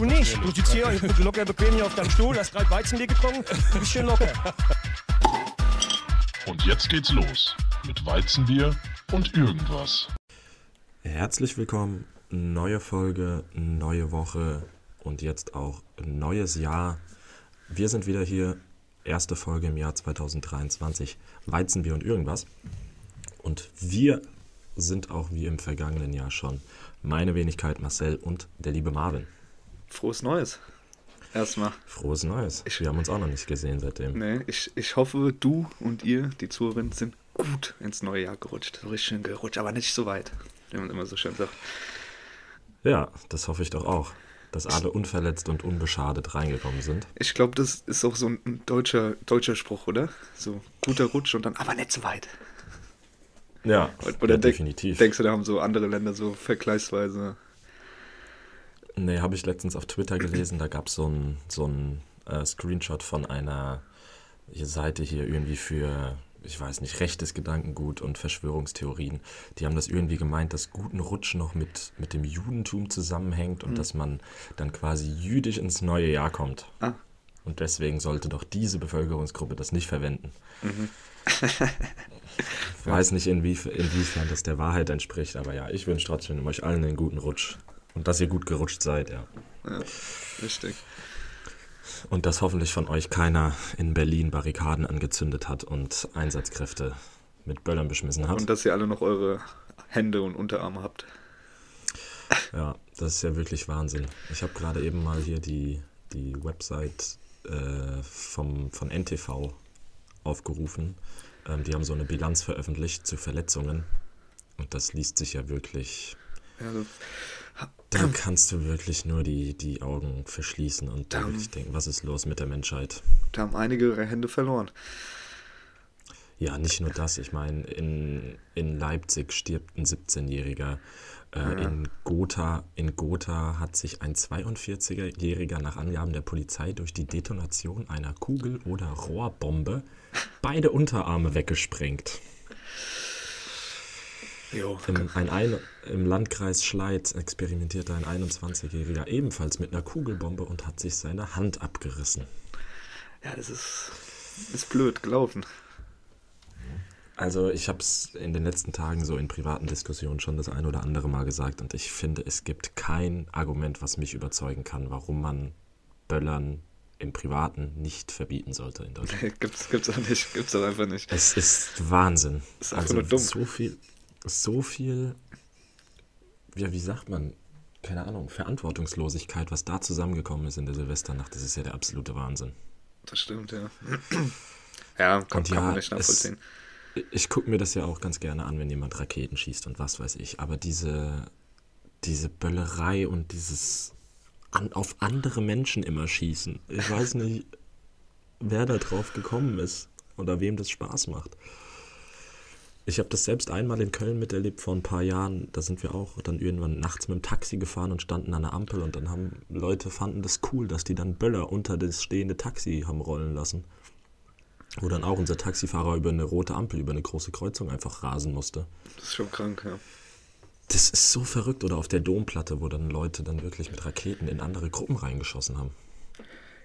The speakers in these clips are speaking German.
Du nicht. Du sitzt hier locker bequem hier auf deinem Stuhl, hast gerade Weizenbier getrunken, du bist schön locker. Und jetzt geht's los mit Weizenbier und irgendwas. Herzlich willkommen, neue Folge, neue Woche und jetzt auch neues Jahr. Wir sind wieder hier, erste Folge im Jahr 2023, Weizenbier und irgendwas. Und wir sind auch wie im vergangenen Jahr schon meine Wenigkeit Marcel und der liebe Marvin. Frohes Neues. Erstmal. Frohes Neues. Wir haben uns auch noch nicht gesehen seitdem. Nee, ich, ich hoffe, du und ihr, die Zuhörerinnen, sind gut ins neue Jahr gerutscht. Richtig schön gerutscht, aber nicht so weit, wie man immer so schön sagt. Ja, das hoffe ich doch auch. Dass alle unverletzt und unbeschadet reingekommen sind. Ich glaube, das ist auch so ein deutscher, deutscher Spruch, oder? So guter Rutsch und dann, aber nicht so weit. Ja, Oder ja denk- definitiv. Denkst du, da haben so andere Länder so vergleichsweise. Nee, habe ich letztens auf Twitter gelesen, da gab so ein, so ein äh, Screenshot von einer Seite hier irgendwie für, ich weiß nicht, rechtes Gedankengut und Verschwörungstheorien. Die haben das irgendwie gemeint, dass guten Rutsch noch mit, mit dem Judentum zusammenhängt und dass man dann quasi jüdisch ins neue Jahr kommt. Ah. Und deswegen sollte doch diese Bevölkerungsgruppe das nicht verwenden. Ich weiß nicht, inwief inwiefern das der Wahrheit entspricht, aber ja, ich wünsche trotzdem euch allen einen guten Rutsch. Und dass ihr gut gerutscht seid, ja. Ja, richtig. Und dass hoffentlich von euch keiner in Berlin Barrikaden angezündet hat und Einsatzkräfte mit Böllern beschmissen hat. Und dass ihr alle noch eure Hände und Unterarme habt. Ja, das ist ja wirklich Wahnsinn. Ich habe gerade eben mal hier die, die Website äh, vom, von NTV aufgerufen. Ähm, die haben so eine Bilanz veröffentlicht zu Verletzungen. Und das liest sich ja wirklich. Ja, so, Da kannst du wirklich nur die, die Augen verschließen und dann Dann- wirklich denken, was ist los mit der Menschheit? da haben einige ihre Hände verloren. Ja, nicht nur das. Ich meine, in, in Leipzig stirbt ein 17-Jähriger. Äh, in, Gotha, in Gotha hat sich ein 42-Jähriger nach Angaben der Polizei durch die Detonation einer Kugel- oder Rohrbombe beide Unterarme weggesprengt. Jo, Im, ein, ein, Im Landkreis Schleiz experimentierte ein 21-Jähriger ebenfalls mit einer Kugelbombe und hat sich seine Hand abgerissen. ja, das ist, ist blöd gelaufen. Also ich habe es in den letzten Tagen so in privaten Diskussionen schon das ein oder andere Mal gesagt und ich finde, es gibt kein Argument, was mich überzeugen kann, warum man Böllern im Privaten nicht verbieten sollte in Deutschland. gibt's, gibt's auch nicht, gibt's auch einfach nicht. Es ist Wahnsinn. Ist einfach also nur dumm. so viel, so viel, ja, wie sagt man, keine Ahnung, Verantwortungslosigkeit, was da zusammengekommen ist in der Silvesternacht, das ist ja der absolute Wahnsinn. Das stimmt, ja. Ja, kann, Und kann ja, man nicht es- nachvollziehen. Ich gucke mir das ja auch ganz gerne an, wenn jemand Raketen schießt und was weiß ich. Aber diese, diese Böllerei und dieses an, auf andere Menschen immer schießen. Ich weiß nicht, wer da drauf gekommen ist oder wem das Spaß macht. Ich habe das selbst einmal in Köln miterlebt vor ein paar Jahren. Da sind wir auch dann irgendwann nachts mit dem Taxi gefahren und standen an der Ampel und dann haben Leute fanden das cool, dass die dann Böller unter das stehende Taxi haben rollen lassen. Wo dann auch unser Taxifahrer über eine rote Ampel, über eine große Kreuzung einfach rasen musste. Das ist schon krank, ja. Das ist so verrückt. Oder auf der Domplatte, wo dann Leute dann wirklich mit Raketen in andere Gruppen reingeschossen haben.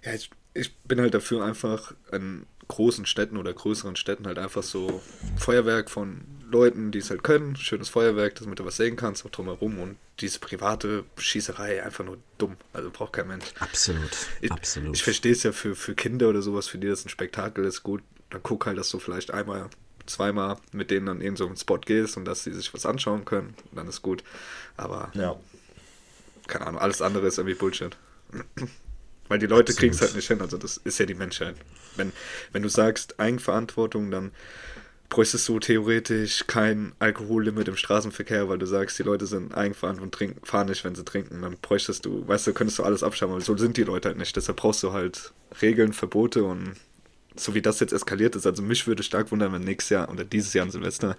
Ja, ich, ich bin halt dafür einfach in großen Städten oder größeren Städten halt einfach so Feuerwerk von Leuten, die es halt können. Schönes Feuerwerk, damit du was sehen kannst, auch drumherum. Und diese private Schießerei einfach nur dumm. Also braucht kein Mensch. Absolut. Ich, absolut. Ich verstehe es ja für, für Kinder oder sowas, für die das ein Spektakel ist, gut. Dann guck halt, dass du vielleicht einmal, zweimal mit denen dann in so einen Spot gehst und dass sie sich was anschauen können. Dann ist gut. Aber ja. keine Ahnung, alles andere ist irgendwie Bullshit. Weil die Leute kriegen es halt nicht hin, also das ist ja die Menschheit. Wenn, wenn du sagst Eigenverantwortung, dann bräuchtest du theoretisch kein Alkohollimit im Straßenverkehr, weil du sagst, die Leute sind eigenverantwortlich und trinken, fahren nicht, wenn sie trinken. Dann bräuchtest du, weißt du, könntest du alles abschaffen, aber so sind die Leute halt nicht. Deshalb brauchst du halt Regeln, Verbote und so wie das jetzt eskaliert ist, also mich würde stark wundern, wenn nächstes Jahr oder dieses Jahr an Silvester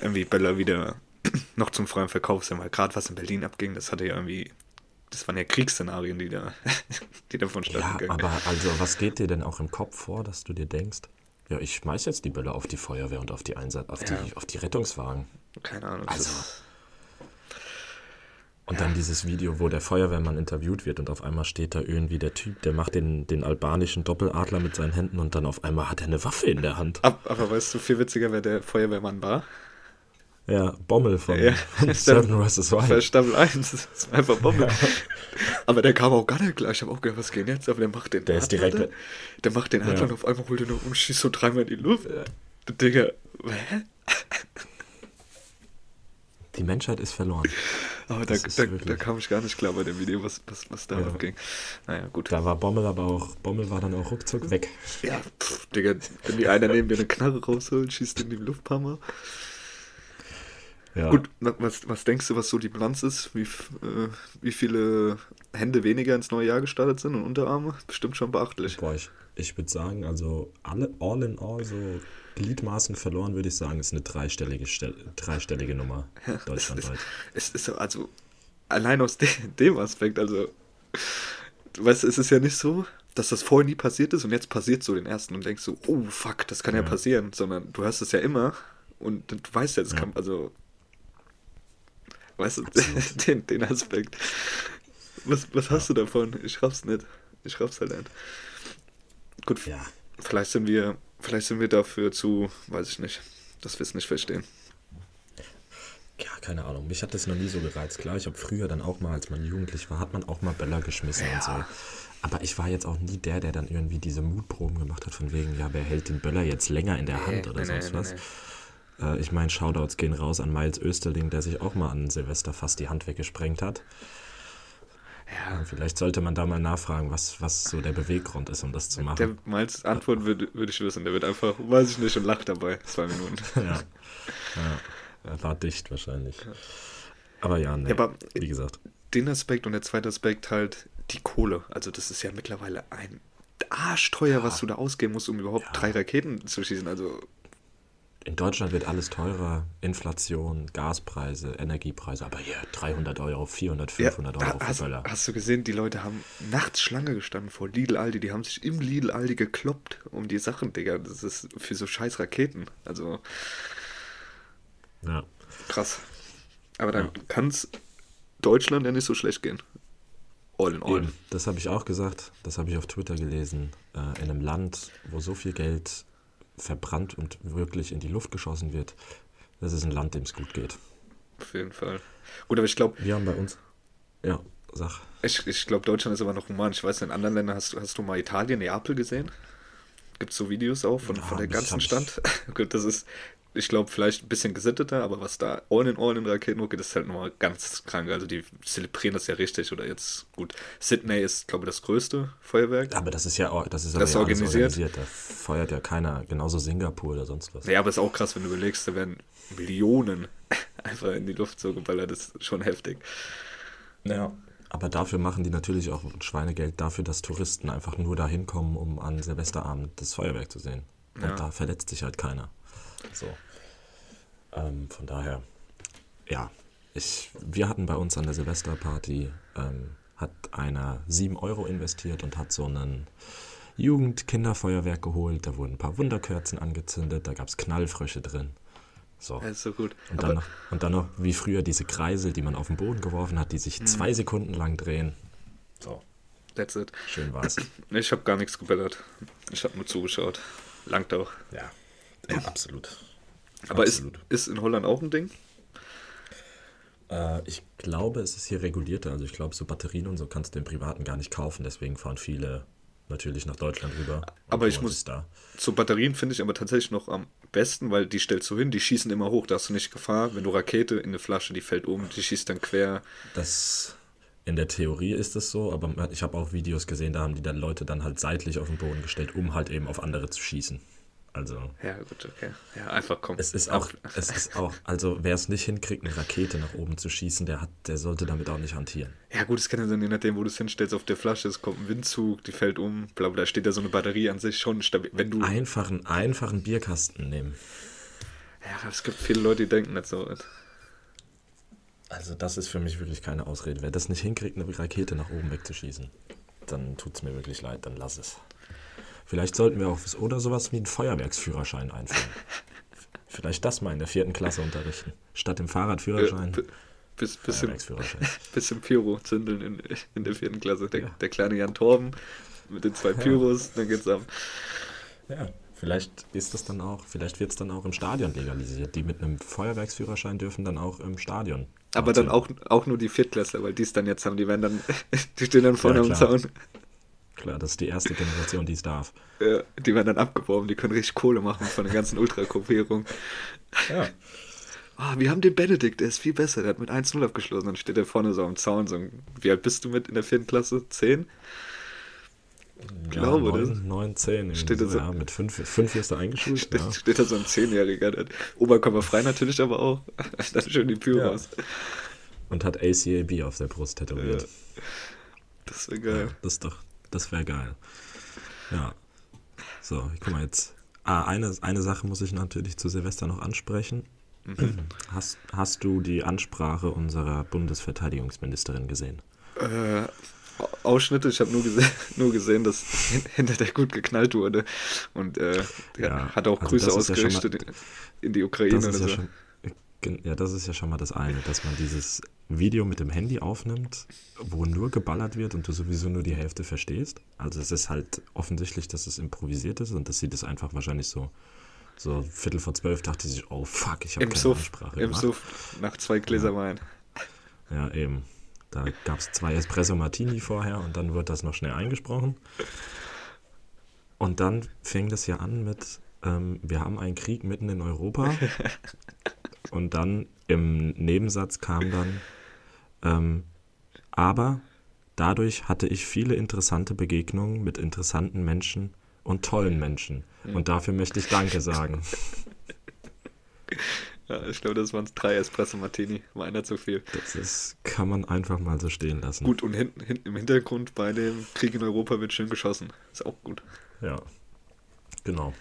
irgendwie Böller wieder noch zum freien Verkauf sind, weil gerade was in Berlin abging, das hatte ja irgendwie, das waren ja Kriegsszenarien, die da, die da vonstatten Ja, aber also, was geht dir denn auch im Kopf vor, dass du dir denkst, ja, ich schmeiß jetzt die Bälle auf die Feuerwehr und auf die Einsatz, auf, Ja. die, auf die Rettungswagen. Keine Ahnung. Also- Und dann dieses Video, wo der Feuerwehrmann interviewt wird und auf einmal steht da irgendwie der Typ, der macht den, den albanischen Doppeladler mit seinen Händen und dann auf einmal hat er eine Waffe in der Hand. Ab, aber weißt du, viel witziger, wer der Feuerwehrmann war? Ja, Bommel von, Ja, von Seven vs. Wild. Staffel 1, das ist einfach Bombe. Aber der kam auch gar nicht gleich. Ich habe auch gedacht, was geht jetzt? Aber der macht den Der ist direkt- Adler, Der macht den Adler Ja. und auf einmal holt er noch und schießt so dreimal in die Luft. Digga, hä? Die Menschheit ist verloren. Aber da, ist da, da kam ich gar nicht klar bei dem Video, was, was, was da Ja. abging. Naja, gut. Da war Bommel aber auch, Bommel war dann auch ruckzuck weg. Ja, pff, Digga, wenn die einer neben dir eine Knarre rausholt, schießt in die Luft ein paar Mal. Ja. Gut, was, was denkst du, was so die Bilanz ist? Wie, äh, wie viele Hände weniger ins neue Jahr gestartet sind und Unterarme? Bestimmt schon beachtlich. Boah, ich, ich würde sagen, also alle, all in all, so Gliedmaßen verloren, würde ich sagen, ist eine dreistellige, Stel dreistellige Nummer deutschlandweit. Es ist so, also, allein aus de dem Aspekt, also, du weißt, es ist ja nicht so, dass das vorher nie passiert ist und jetzt passiert so den ersten und denkst so, oh fuck, das kann ja, Ja. passieren, sondern du hast es ja immer und du weißt ja, es Ja. kann, also, weißt du, den, den Aspekt. Was, was hast du davon? Ich raff's nicht. Ich raff's halt nicht. Gut, Ja. vielleicht sind wir, vielleicht sind wir dafür zu, weiß ich nicht, dass wir es nicht verstehen. Ja, keine Ahnung. Mich hat das noch nie so gereizt. Klar, ich habe früher dann auch mal, als man jugendlich war, hat man auch mal Böller geschmissen und so. Aber ich war jetzt auch nie der, der dann irgendwie diese Mutproben gemacht hat, von wegen, ja, wer hält den Böller jetzt länger in der Hand oder nee, sonst nee, was. Äh, ich meine, Shoutouts gehen raus an Miles Österling, der sich auch mal an Silvester fast die Hand weggesprengt hat. Ja, Vielleicht sollte man da mal nachfragen, was, was so der Beweggrund ist, um das zu machen. Der Miles Antwort würde, würde ich wissen. Der wird einfach, weiß ich nicht, und lacht dabei. Zwei Minuten. ja. ja. Er war dicht wahrscheinlich. Aber ja, nee, Ja, aber- wie gesagt. Den Aspekt und der zweite Aspekt halt die Kohle. Also das ist ja mittlerweile ein arschteuer, was du da ausgeben musst, um überhaupt drei Raketen zu schießen. Also In Deutschland wird alles teurer. Inflation, Gaspreise, Energiepreise. Aber hier 300 Euro, 400, 500 ja, Euro für hast, Böller. hast du gesehen, die Leute haben nachts Schlange gestanden vor Lidl Aldi. Die haben sich im Lidl Aldi gekloppt um die Sachen, Digga. Das ist für so scheiß Raketen. Also Ja. krass. Aber dann Ja. kann es Deutschland ja nicht so schlecht gehen. All in all. Eben, das habe ich auch gesagt. Das habe ich auf Twitter gelesen. Äh, in einem Land, wo so viel Geld verbrannt und wirklich in die Luft geschossen wird, das ist ein Land, dem es gut geht. Auf jeden Fall. Gut, aber ich glaube, Wir haben bei uns. Ja, sag. Ich, ich glaube, Deutschland ist aber noch human. Ich weiß, in anderen Ländern hast, du- hast du mal Italien, Neapel gesehen? Gibt es so Videos auch von, Ja, von der ganzen Stadt? Gut, das ist, ich glaube, vielleicht ein bisschen gesitteter, aber was da all in all in Raketen hochgeht, ist halt nochmal ganz krank. Also die zelebrieren das ja richtig. Oder jetzt, gut, Sydney ist, glaube ich, das größte Feuerwerk. Aber das ist ja, das ist Das ja organisiert. organisiert. Da feuert ja keiner, genauso Singapur oder sonst was. Ja, aber ist auch krass, wenn du überlegst, da werden Millionen einfach in die Luft so geballert. Das ist schon heftig. Ja. Aber dafür machen die natürlich auch Schweinegeld dafür, dass Touristen einfach nur dahin kommen, um an Silvesterabend das Feuerwerk zu sehen. Und Ja. da verletzt sich halt keiner. So. Ähm, von daher, ja. Ich, wir hatten bei uns an der Silvesterparty, ähm, hat einer 7 Euro investiert und hat so einen Jugend-Kinderfeuerwerk geholt. Da wurden ein paar Wunderkerzen angezündet, da gab es Knallfrösche drin. So. Das ist so gut. Und dann, noch, und dann noch wie früher diese Kreisel, die man auf den Boden geworfen hat, die Mhm. sich zwei Sekunden lang drehen. So, that's it. schön war's. Ich habe gar nichts geballert. Ich habe nur zugeschaut. Langt auch. ja. Ja, absolut. Aber ist, absolut. ist in Holland auch ein Ding? Äh, ich glaube, es ist hier regulierter. Also ich glaube, so Batterien und so kannst du im Privaten gar nicht kaufen. Deswegen fahren viele natürlich nach Deutschland rüber. Aber ich muss- ist Da. Zu Batterien finde ich aber tatsächlich noch am besten, weil die stellst du hin, die schießen immer hoch, da hast du nicht Gefahr. Wenn du Rakete in eine Flasche, die fällt um, die schießt dann quer. Das, in der Theorie ist es so, aber ich habe auch Videos gesehen, da haben die dann Leute dann halt seitlich auf den Boden gestellt, um halt eben auf andere zu schießen. Also Ja, gut, okay. Ja, einfach komm. Es ist auch, es ist auch, also wer es nicht hinkriegt, eine Rakete nach oben zu schießen, der hat, der sollte damit auch nicht hantieren. Ja, gut, es kann ja sein, je nachdem, wo du es hinstellst, auf der Flasche, es kommt ein Windzug, die fällt um, bla bla, da steht ja so eine Batterie an sich schon stabil. Wenn du. Einfachen, einfachen Bierkasten nehmen. Ja, es gibt viele Leute, die denken nicht so. Also das ist für mich wirklich keine Ausrede. Wer das nicht hinkriegt, eine Rakete nach oben wegzuschießen, dann tut es mir wirklich leid, dann lass es. Vielleicht sollten wir auch oder sowas wie einen Feuerwerksführerschein einführen. Vielleicht das mal in der vierten Klasse unterrichten. Statt dem Äh, Fahrradführerschein. P- Bis, bisschen, Feuerwerksführerschein. bisschen Pyro zündeln in, in der vierten Klasse. Der, Ja. der kleine Jan Torben mit den zwei Pyros, dann geht's ab. Ja, vielleicht ist das dann auch, vielleicht wird es dann auch im Stadion legalisiert. Die mit einem Feuerwerksführerschein dürfen dann auch im Stadion. Aber dann auch, auch nur die Viertklässler, weil die es dann jetzt haben, die werden dann, die stehen dann vorne Ja, am. Zaun. Klar, das ist die erste Generation, die es darf. Ja, die werden dann abgeworben, die können richtig Kohle machen von der ganzen Ultragruppierung. Ja. Ah, wir haben den Benedikt, der ist viel besser, der hat mit 1-0 abgeschlossen. Dann steht er vorne so am Zaun. So, wie alt bist du mit in der vierten Klasse? Zehn? Glaube, ja, das- 9, 9, 10. irgendwie Steht so, das so- ja, mit 5, 5 wirst du eingeschult. Steht, Ja. steht da so ein Zehnjähriger, der hat Oberkörper frei natürlich, aber auch. Dann schön die Pyros. Und hat ACAB auf der Brust tätowiert. Das wäre geil. Das ist doch, das wäre geil. Ja. So, ich guck mal jetzt. Ah, eine, eine Sache muss ich natürlich zu Silvester noch ansprechen. Mhm. Hast, hast du die Ansprache unserer Bundesverteidigungsministerin gesehen? Äh, Ausschnitte, ich habe nur, gese nur gesehen, dass hin- hinter der gut geknallt wurde. Und äh, Ja, hat auch also Grüße ist ja mal- ausgerichtet in die Ukraine Das ist ja so. schon, ja, das ist ja schon mal das eine, dass man dieses Video mit dem Handy aufnimmt, wo nur geballert wird und du sowieso nur die Hälfte verstehst. Also es ist halt offensichtlich, dass es improvisiert ist und dass sie das einfach wahrscheinlich so so Viertel vor zwölf dachte sie sich, oh fuck, ich habe keine Suff, Ansprache im gemacht. Suff, nach zwei Gläser Wein. Ja, eben. Da gab es zwei Espresso Martini vorher und dann wird das noch schnell eingesprochen. Und dann fing das ja an mit, ähm, wir haben einen Krieg mitten in Europa. und dann im Nebensatz kam dann, ähm, aber dadurch hatte ich viele interessante Begegnungen mit interessanten Menschen und tollen Menschen. Und dafür möchte ich Danke sagen. Ja, ich glaube, das waren drei Espresso Martini. War einer zu viel. Das ist, kann man einfach mal so stehen lassen. Gut, und hinten, hinten im Hintergrund bei dem Krieg in Europa wird schön geschossen. Ist auch gut. Ja. Genau.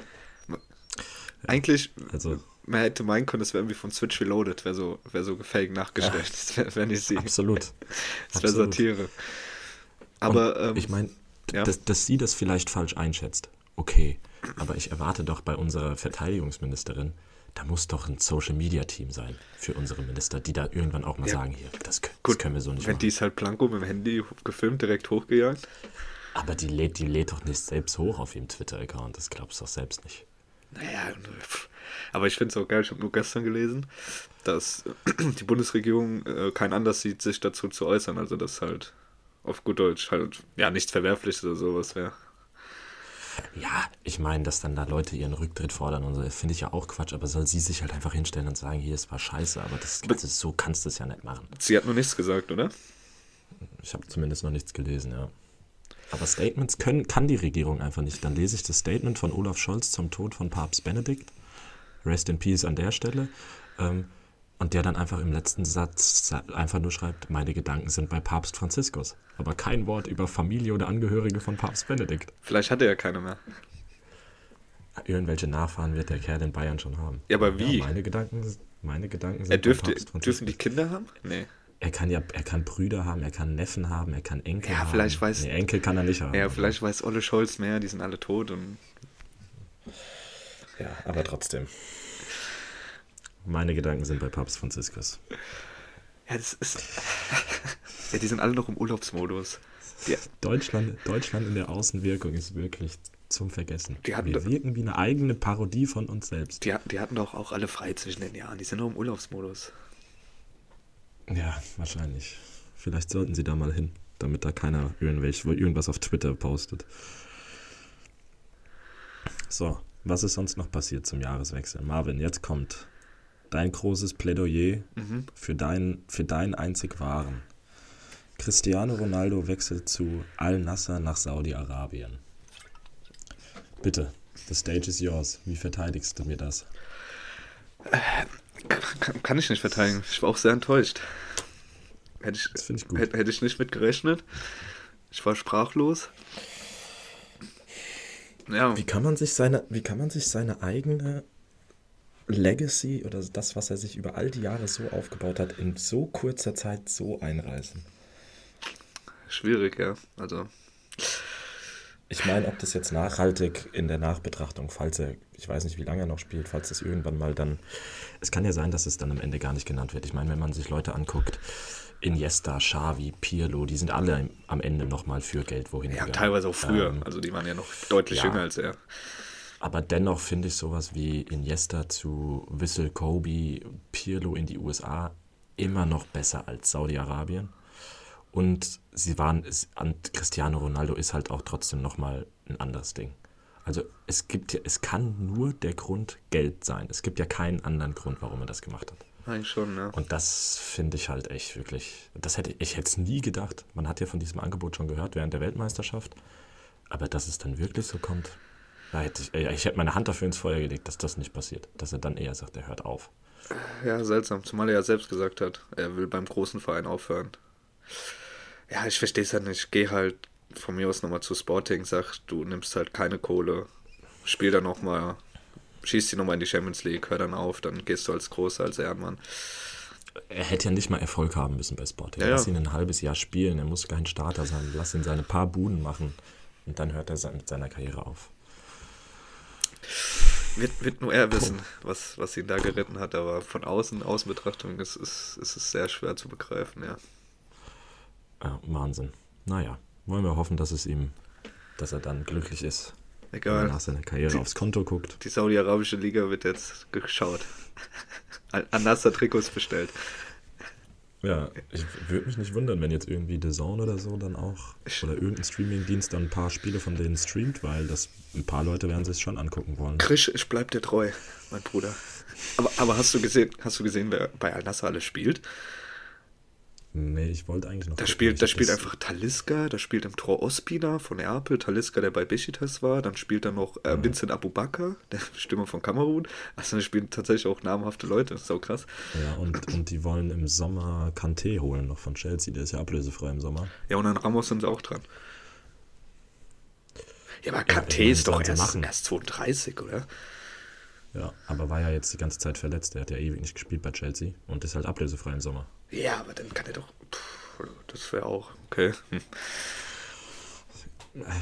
Eigentlich, Also- man hätte meinen können, das wäre irgendwie von Switch Reloaded, wäre so, wär so gefaked nachgestellt. Das wäre wär nicht sie. Absolut. Das wäre. Satire. Aber, ähm, ich meine, ja. dass, dass sie das vielleicht falsch einschätzt. Okay, aber ich erwarte doch bei unserer Verteidigungsministerin, da muss doch ein Social Media Team sein für unsere Minister, die da irgendwann auch mal Ja. sagen, hier, das, das gut, können wir so nicht wenn machen. die ist halt Blanco mit dem Handy gefilmt, direkt hochgejagt. aber die lädt, die lädt doch nicht selbst hoch auf ihrem Twitter-Account, das glaubst du doch selbst nicht. Naja, aber ich finde es auch geil, ich habe nur gestern gelesen, dass die Bundesregierung äh, kein Anlass sieht, sich dazu zu äußern. Also, dass halt auf gut Deutsch halt, ja, nichts Verwerfliches oder sowas wäre. Ja, ich meine, dass dann da Leute ihren Rücktritt fordern und so, finde ich ja auch Quatsch, aber soll sie sich halt einfach hinstellen und sagen, hier, es war scheiße, aber das, das ist, so kannst du es ja nicht machen. Sie hat noch nichts gesagt, oder? Ich habe zumindest noch nichts gelesen, ja. Aber Statements können, kann die Regierung einfach nicht. Dann lese ich das Statement von Olaf Scholz zum Tod von Papst Benedikt. Rest in Peace an der Stelle. Ähm, und der dann einfach im letzten Satz sa- einfach nur schreibt, meine Gedanken sind bei Papst Franziskus. Aber kein Wort über Familie oder Angehörige von Papst Benedikt. Vielleicht hat er ja keine mehr. Irgendwelche Nachfahren wird der Kerl in Bayern schon haben. Ja, aber wie? meine Gedanken, meine Gedanken sind Er bei dürfte, Papst dürfen die Franziskus. Kinder haben? Nee. Er kann ja, er kann Brüder haben, er kann Neffen haben, er kann Enkel Ja, haben. vielleicht weiß- Nee, Enkel kann er nicht haben. Ja, vielleicht weiß Olle Scholz mehr, die sind alle tot und Ja, aber trotzdem. Meine Gedanken sind bei Papst Franziskus. Ja, das ist. ja, die sind alle noch im Urlaubsmodus. Die, Deutschland, Deutschland in der Außenwirkung ist wirklich zum Vergessen. Die hatten Wir wirken wie eine eigene Parodie von uns selbst. die, die hatten doch auch alle frei zwischen den Jahren. Die sind noch im Urlaubsmodus. Ja, wahrscheinlich. Vielleicht sollten sie da mal hin, damit da keiner irgendwas auf Twitter postet. So, was ist sonst noch passiert zum Jahreswechsel? Marvin, jetzt kommt dein großes Plädoyer für, dein, für deinen einzig wahren. Cristiano Ronaldo wechselt zu Al-Nasser nach Saudi-Arabien. Bitte, the stage is yours. Wie verteidigst du mir das? Kann, kann ich nicht verteidigen. Ich war auch sehr enttäuscht. Hätte ich, ich hätte, hätte ich nicht mit gerechnet. Ich war sprachlos. Ja, Wie kann man sich seine, wie kann man sich seine eigene Legacy oder das, was er sich über all die Jahre so aufgebaut hat, in so kurzer Zeit so einreißen? schwierig, ja. Also, Ich meine, ob das jetzt nachhaltig in der Nachbetrachtung, falls er Ich weiß nicht, wie lange er noch spielt, falls das irgendwann mal dann. Es kann ja sein, dass es dann am Ende gar nicht genannt wird. Ich meine, wenn man sich Leute anguckt, Iniesta, Xavi, Pirlo, die sind alle am Ende nochmal für Geld wohin Ja, gegangen. teilweise auch früher. Ähm, also die waren ja noch deutlich ja. jünger als er. aber dennoch finde ich sowas wie Iniesta zu Wissel Kobe, Pirlo in die USA immer noch besser als Saudi-Arabien. Und sie waren, es, an Cristiano Ronaldo ist halt auch trotzdem nochmal ein anderes Ding. Also es gibt ja, es kann nur der Grund Geld sein. Es gibt ja keinen anderen Grund, warum er das gemacht hat. Eigentlich schon, ne? Und das finde ich halt echt wirklich. Das hätte ich hätte es nie gedacht. Man hat ja von diesem Angebot schon gehört während der Weltmeisterschaft. Aber dass es dann wirklich so kommt, da hätte ich, ich hätte meine Hand dafür ins Feuer gelegt, dass das nicht passiert. Dass er dann eher sagt, er hört auf. Ja, seltsam. Zumal er ja selbst gesagt hat, er will beim großen Verein aufhören. Ja, ich verstehe es halt nicht. Geh halt von mir aus nochmal zu Sporting, sag, du nimmst halt keine Kohle, spiel dann nochmal, schießt die nochmal in die Champions League, hör dann auf, dann gehst du als Großer, als Ehrenmann. Er hätte ja nicht mal Erfolg haben müssen bei Sporting. Ja, Lass ihn ein halbes Jahr spielen, er muss kein Starter sein. Lass ihn seine paar Buden machen. Und dann hört er mit seiner Karriere auf. Wird, wird nur er wissen, was, was ihn da geritten hat, aber von außen, Außenbetrachtung ist, ist, ist es sehr schwer zu begreifen, ja. Ja, Wahnsinn. Naja, wollen wir hoffen, dass es ihm, dass er dann glücklich ist. Wenn er Egal. nach seiner Karriere aufs Konto guckt. Die saudi-arabische Liga wird jetzt geschaut. Al- Al-Nassr-Trikots bestellt. Ja, ich würde mich nicht wundern, wenn jetzt irgendwie The Zone oder so dann auch oder irgendein Streamingdienst dann ein paar Spiele von denen streamt, weil das ein paar Leute werden sich schon angucken wollen. Krisch, ich bleib dir treu, mein Bruder. Aber, aber hast du gesehen, hast du gesehen, wer bei Al-Nassr alles spielt? Nee, ich wollte eigentlich noch. Da spielt, da spielt einfach Taliska, da spielt im Tor Ospina von Neapel, Taliska, der bei Besiktas war, dann spielt da noch äh, Vincent Abubakar, der Stürmer von Kamerun. Also da spielen tatsächlich auch namhafte Leute, das ist so krass. Ja, und, und die wollen im Sommer Kanté holen noch von Chelsea, der ist ja ablösefrei im Sommer. Ja, und an Ramos sind sie auch dran. Ja, aber Kanté meine, ist doch erst, machen. erst 32, oder? Ja, aber war ja jetzt die ganze Zeit verletzt. Der hat ja ewig nicht gespielt bei Chelsea und ist halt ablösefrei im Sommer. Ja, aber dann kann er doch. Puh, das wäre auch. Okay. Hm.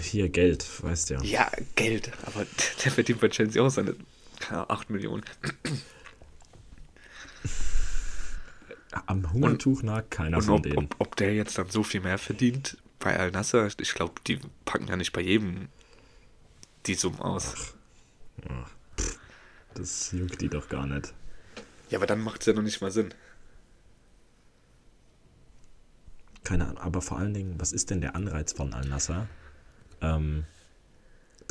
Hier Geld, weißt ja. Ja, Geld, aber der verdient bei Chelsea auch seine keine Ahnung, 8 Millionen. Am Hungertuch nagt keiner Und von ob, denen. ob, ob der jetzt dann so viel mehr verdient bei Al-Nasser, ich glaube, die packen ja nicht bei jedem die Summen aus. Das juckt die doch gar nicht. Ja, aber dann macht es ja noch nicht mal Sinn. Keine Ahnung, aber vor allen Dingen, was ist denn der Anreiz von Al-Nasser, ähm,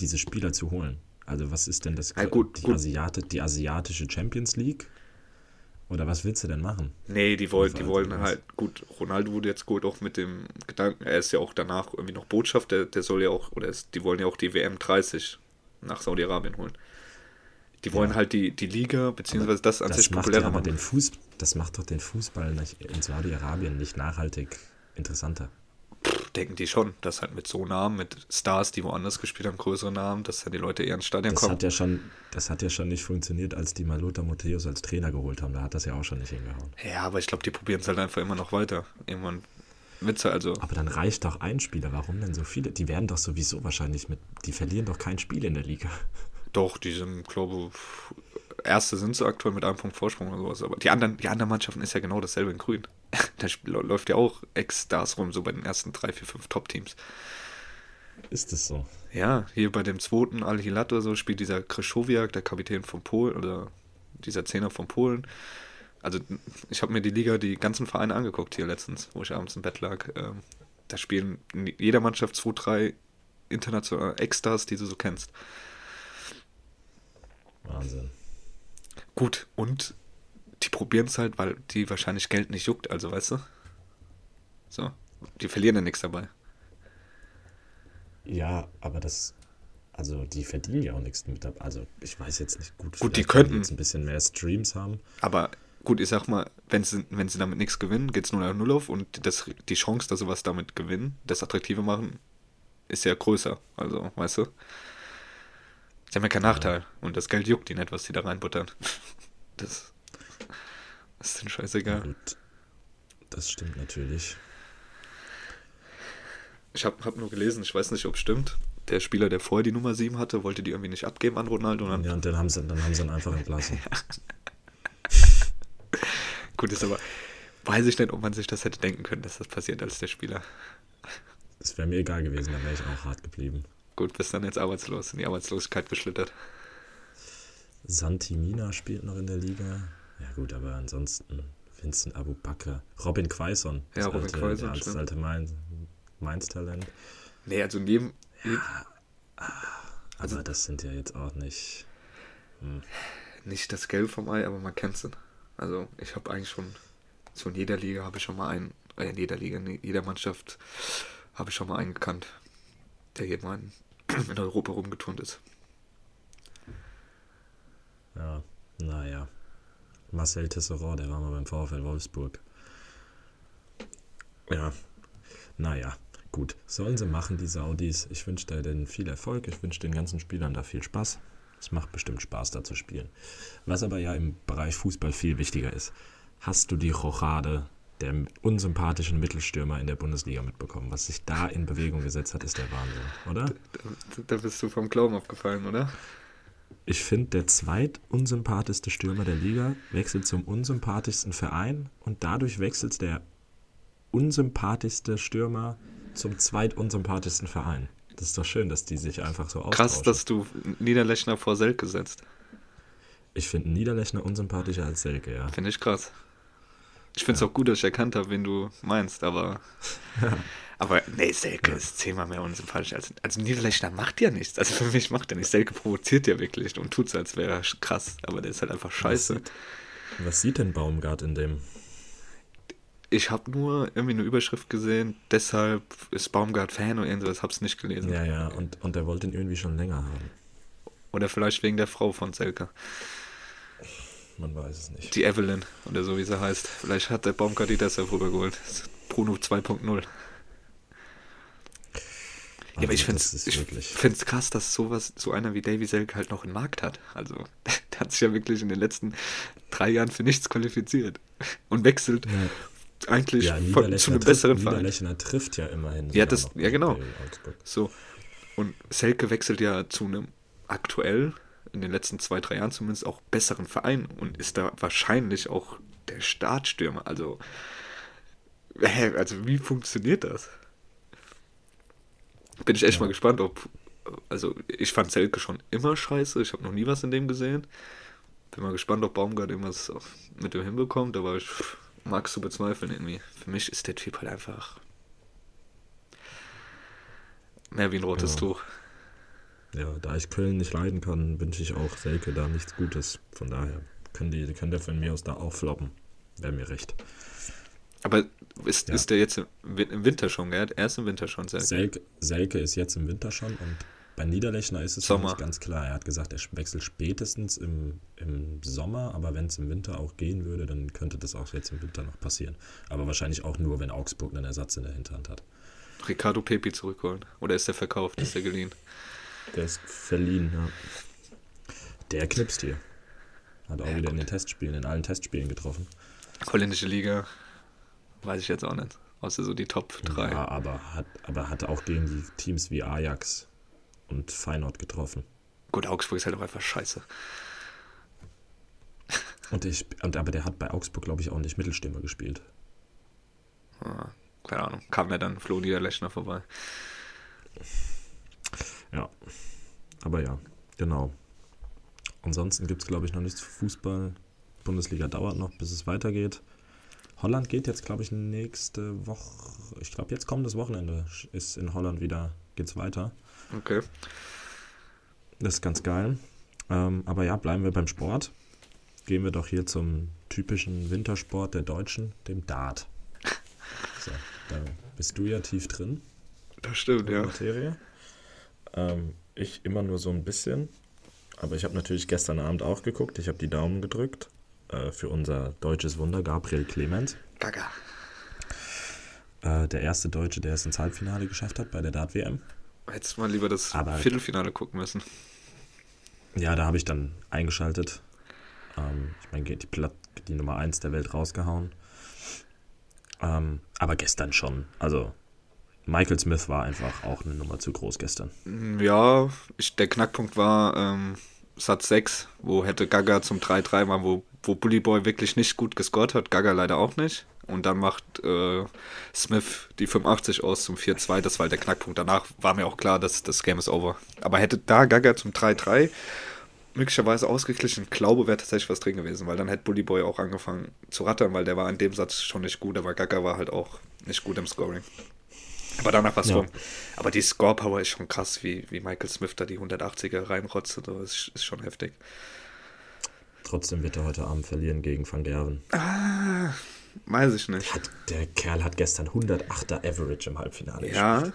diese Spieler zu holen? Also was ist denn das? Ja, gut, die, gut. Asiate, die asiatische Champions League? Oder was willst du denn machen? Nee, die wollen, die Einfach wollen halt, gut, Ronaldo wurde jetzt gut auch mit dem Gedanken, er ist ja auch danach irgendwie noch Botschafter, der, der soll ja auch, oder ist, die wollen ja auch die WM 30 nach Saudi-Arabien holen. Die wollen Ja. halt die, die Liga, beziehungsweise das an Das sich populärer aber machen. den Fuß, das macht doch den Fußball nicht, in Saudi-Arabien nicht nachhaltig interessanter. denken die schon, dass halt mit so Namen, mit Stars, die woanders gespielt haben, größere Namen, dass dann die Leute eher ins Stadion Das kommen. hat, ja schon, das hat ja schon nicht funktioniert, als die mal Lothar Matthäus als Trainer geholt haben. Da hat das ja auch schon nicht hingehauen. Ja, aber ich glaube, die probieren es halt einfach immer noch weiter. Irgendwann Witze, also. Aber dann reicht doch ein Spieler. Warum denn so viele? Die werden doch sowieso wahrscheinlich mit. Die verlieren doch kein Spiel in der Liga. Doch, die sind, glaube Erste sind sie aktuell mit einem Punkt Vorsprung oder sowas. Aber die anderen, die anderen Mannschaften ist ja genau dasselbe in Grün. Da läuft ja auch Ex-Stars rum, so bei den ersten drei, vier, fünf Top-Teams. Ist es so? Ja, hier bei dem zweiten Al-Hilal oder so spielt dieser Kryszowiak, der Kapitän von Polen, oder dieser Zehner von Polen. Also ich habe mir die Liga, die ganzen Vereine angeguckt hier letztens, wo ich abends im Bett lag. Ähm, da spielen in jeder Mannschaft zwei, drei internationale Ex-Stars, die du so kennst. Wahnsinn. Gut, und die probieren es halt, weil die wahrscheinlich Geld nicht juckt, also weißt du? So, die verlieren ja nichts dabei. Ja, aber das. Also, die verdienen ja auch nichts mit. dabei. Also, ich weiß jetzt nicht gut. Gut, die könnten. jetzt ein bisschen mehr Streams haben. Aber gut, ich sag mal, wenn sie, wenn sie damit nichts gewinnen, geht es 0 0 auf und das, die Chance, dass sie was damit gewinnen, das attraktiver machen, ist ja größer. Also, weißt du? Sie haben ja keinen Nachteil. Und das Geld juckt die nicht, was die da reinbuttern. Das ist denen scheißegal. Gut. Das stimmt natürlich. Ich habe hab nur gelesen, ich weiß nicht, ob es stimmt, der Spieler, der vorher die Nummer 7 hatte, wollte die irgendwie nicht abgeben an Ronaldo. Und dann, Ja, und dann haben sie, dann haben sie ihn einfach entlassen. Gut, ist aber, weiß ich nicht, ob man sich das hätte denken können, dass das passiert als der Spieler. Es wäre mir egal gewesen, da wäre ich auch hart geblieben. Gut, bist dann jetzt arbeitslos, in die Arbeitslosigkeit geschlittert. Santi Mina spielt noch in der Liga. Ja gut, aber ansonsten Vincent Abu Bakr, Robin Quaison. Ja, Robin alte, Quaison, Das stimmt. alte Mainz- Mainz-Talent. Nee, also neben, Aber das sind ja jetzt auch nicht... nicht das Gelb vom Ei, aber man kennt es. Also ich habe eigentlich schon, so in jeder Liga habe ich schon mal einen, äh, in jeder Liga, in jeder Mannschaft habe ich schon mal einen gekannt, der hier mal in Europa rumgeturnt ist. Ja, naja. Marcel Tisserand, der war mal beim VfL Wolfsburg. Ja, naja, gut. Sollen sie machen, die Saudis. Ich wünsche denen viel Erfolg. Ich wünsche den ganzen Spielern da viel Spaß. Es macht bestimmt Spaß, da zu spielen. Was aber ja im Bereich Fußball viel wichtiger ist. Hast du die Rochade der unsympathischen Mittelstürmer in der Bundesliga mitbekommen? Was sich da in Bewegung gesetzt hat, ist der Wahnsinn, oder? Da, da bist du vom Glauben aufgefallen, oder? Ich finde, der zweitunsympathischste Stürmer der Liga wechselt zum unsympathischsten Verein und dadurch wechselt der unsympathischste Stürmer zum zweitunsympathischsten Verein. Das ist doch schön, dass die sich einfach so austauschen. Krass, dass du Niederlechner vor Selke setzt. ich finde Niederlechner unsympathischer als Selke, ja. Finde ich krass. Ich finde es auch gut, dass ich erkannt habe, wen du meinst, aber. aber nee, Selke ist zehnmal mehr unsympathisch als. Also Niederlechner macht ja nichts. Also für mich macht er nichts. Selke provoziert ja wirklich und tut es, als wäre er krass, aber der ist halt einfach scheiße. Was sieht denn Baumgart in dem? Ich habe nur irgendwie eine Überschrift gesehen, deshalb ist Baumgart Fan und irgendwas, hab's nicht gelesen. Ja, ja, und, und er wollte ihn irgendwie schon länger haben. Oder vielleicht wegen der Frau von Selke. Man weiß es nicht. Die Evelyn oder so wie sie heißt. Vielleicht hat der Baumgart die deshalb rübergeholt. Bruno 2.0. Ja, aber ich finde es krass, dass sowas, so einer wie Davy Selke halt noch einen Markt hat. Also, der hat sich ja wirklich in den letzten drei Jahren für nichts qualifiziert. Und wechselt eigentlich Ja, von, zu einem trifft, besseren Verein. Niederlechner trifft ja immerhin. Ja, das- ja, genau. So. Und Selke wechselt ja zu einem aktuell, in den letzten zwei, drei Jahren zumindest, auch besseren Verein und ist da wahrscheinlich auch der Startstürmer. Also, also wie funktioniert das? Bin ich echt Ja. mal gespannt, ob. Also, ich fand Selke schon immer scheiße. Ich habe noch nie was in dem gesehen. Bin mal gespannt, ob Baumgart irgendwas mit dem hinbekommt, aber ich mag es zu bezweifeln irgendwie. Für mich ist der Typ halt einfach mehr wie ein rotes Ja. Tuch. Ja, da ich Köln nicht leiden kann, wünsche ich auch Selke da nichts Gutes. Von daher können die, können der von mir aus da auch floppen. Wäre mir recht. Aber ist, Ja. ist der jetzt im Win- im Winter schon, gell? Erst im Winter schon, Selke. Selke, Selke ist jetzt im Winter schon und bei Niederlechner ist es Sommer. nicht ganz klar. Er hat gesagt, er wechselt spätestens im, im Sommer, aber wenn es im Winter auch gehen würde, dann könnte das auch jetzt im Winter noch passieren. Aber wahrscheinlich auch nur, wenn Augsburg einen Ersatz in der Hinterhand hat. Ricardo Pepi zurückholen. Oder ist der verkauft? Ist der geliehen? Der ist verliehen, ja. Der knipst hier. Hat auch Ja, wieder in gut. den Testspielen, in allen Testspielen getroffen. Holländische Liga, weiß ich jetzt auch nicht. Außer so die Top 3. Ja, aber hat, aber hat auch gegen die Teams wie Ajax und Feyenoord getroffen. Gut, Augsburg ist halt auch einfach scheiße. Und ich, und, aber der hat bei Augsburg, glaube ich, auch nicht Mittelstürmer gespielt. Ah, keine Ahnung. Kam ja dann Flo Niederlechner vorbei. Ja. Aber ja, genau. Ansonsten gibt es, glaube ich, noch nichts zu Fußball. Bundesliga dauert noch, bis es weitergeht. Holland geht jetzt, glaube ich, nächste Woche. Ich glaube, jetzt kommendes Wochenende ist in Holland wieder, geht's weiter. Okay. Das ist ganz geil. Ähm, aber ja, bleiben wir beim Sport. Gehen wir doch hier zum typischen Wintersport der Deutschen, dem Dart. So, da bist du ja tief drin. Das stimmt, ja. Materie. Ähm, ich immer nur so ein bisschen. Aber ich habe natürlich gestern Abend auch geguckt. Ich habe die Daumen gedrückt äh, für unser deutsches Wunder, Gabriel Clement. Gaga. Äh, der erste Deutsche, der es ins Halbfinale geschafft hat bei der Dart-WM. Hättest du mal lieber das Aber- Viertelfinale gucken müssen. Ja, da habe ich dann eingeschaltet. Ähm, ich meine, die, die Nummer 1 der Welt rausgehauen. Ähm, aber gestern schon. Also Michael Smith war einfach auch eine Nummer zu groß gestern. Ja, ich, der Knackpunkt war ähm, Satz 6, wo hätte Gaga zum 3-3 war, wo, wo Bully Boy wirklich nicht gut gescored hat, Gaga leider auch nicht. Und dann macht äh, Smith die 85 aus zum 4-2. Das war halt der Knackpunkt. Danach war mir auch klar, dass das Game ist over. Aber hätte da Gaga zum 3-3 möglicherweise ausgeglichen, glaube, wäre tatsächlich was drin gewesen, weil dann hätte Bully Boy auch angefangen zu rattern, weil der war in dem Satz schon nicht gut, aber Gaga war halt auch nicht gut im Scoring. Aber danach war es Ja. rum. Aber die Score-Power ist schon krass, wie, wie Michael Smith da die 180er reinrotzt. Das ist, ist schon heftig. Trotzdem wird er heute Abend verlieren gegen Van Gerven. Weiß ich nicht. Hat, der Kerl hat gestern 108er Average im Halbfinale Ja,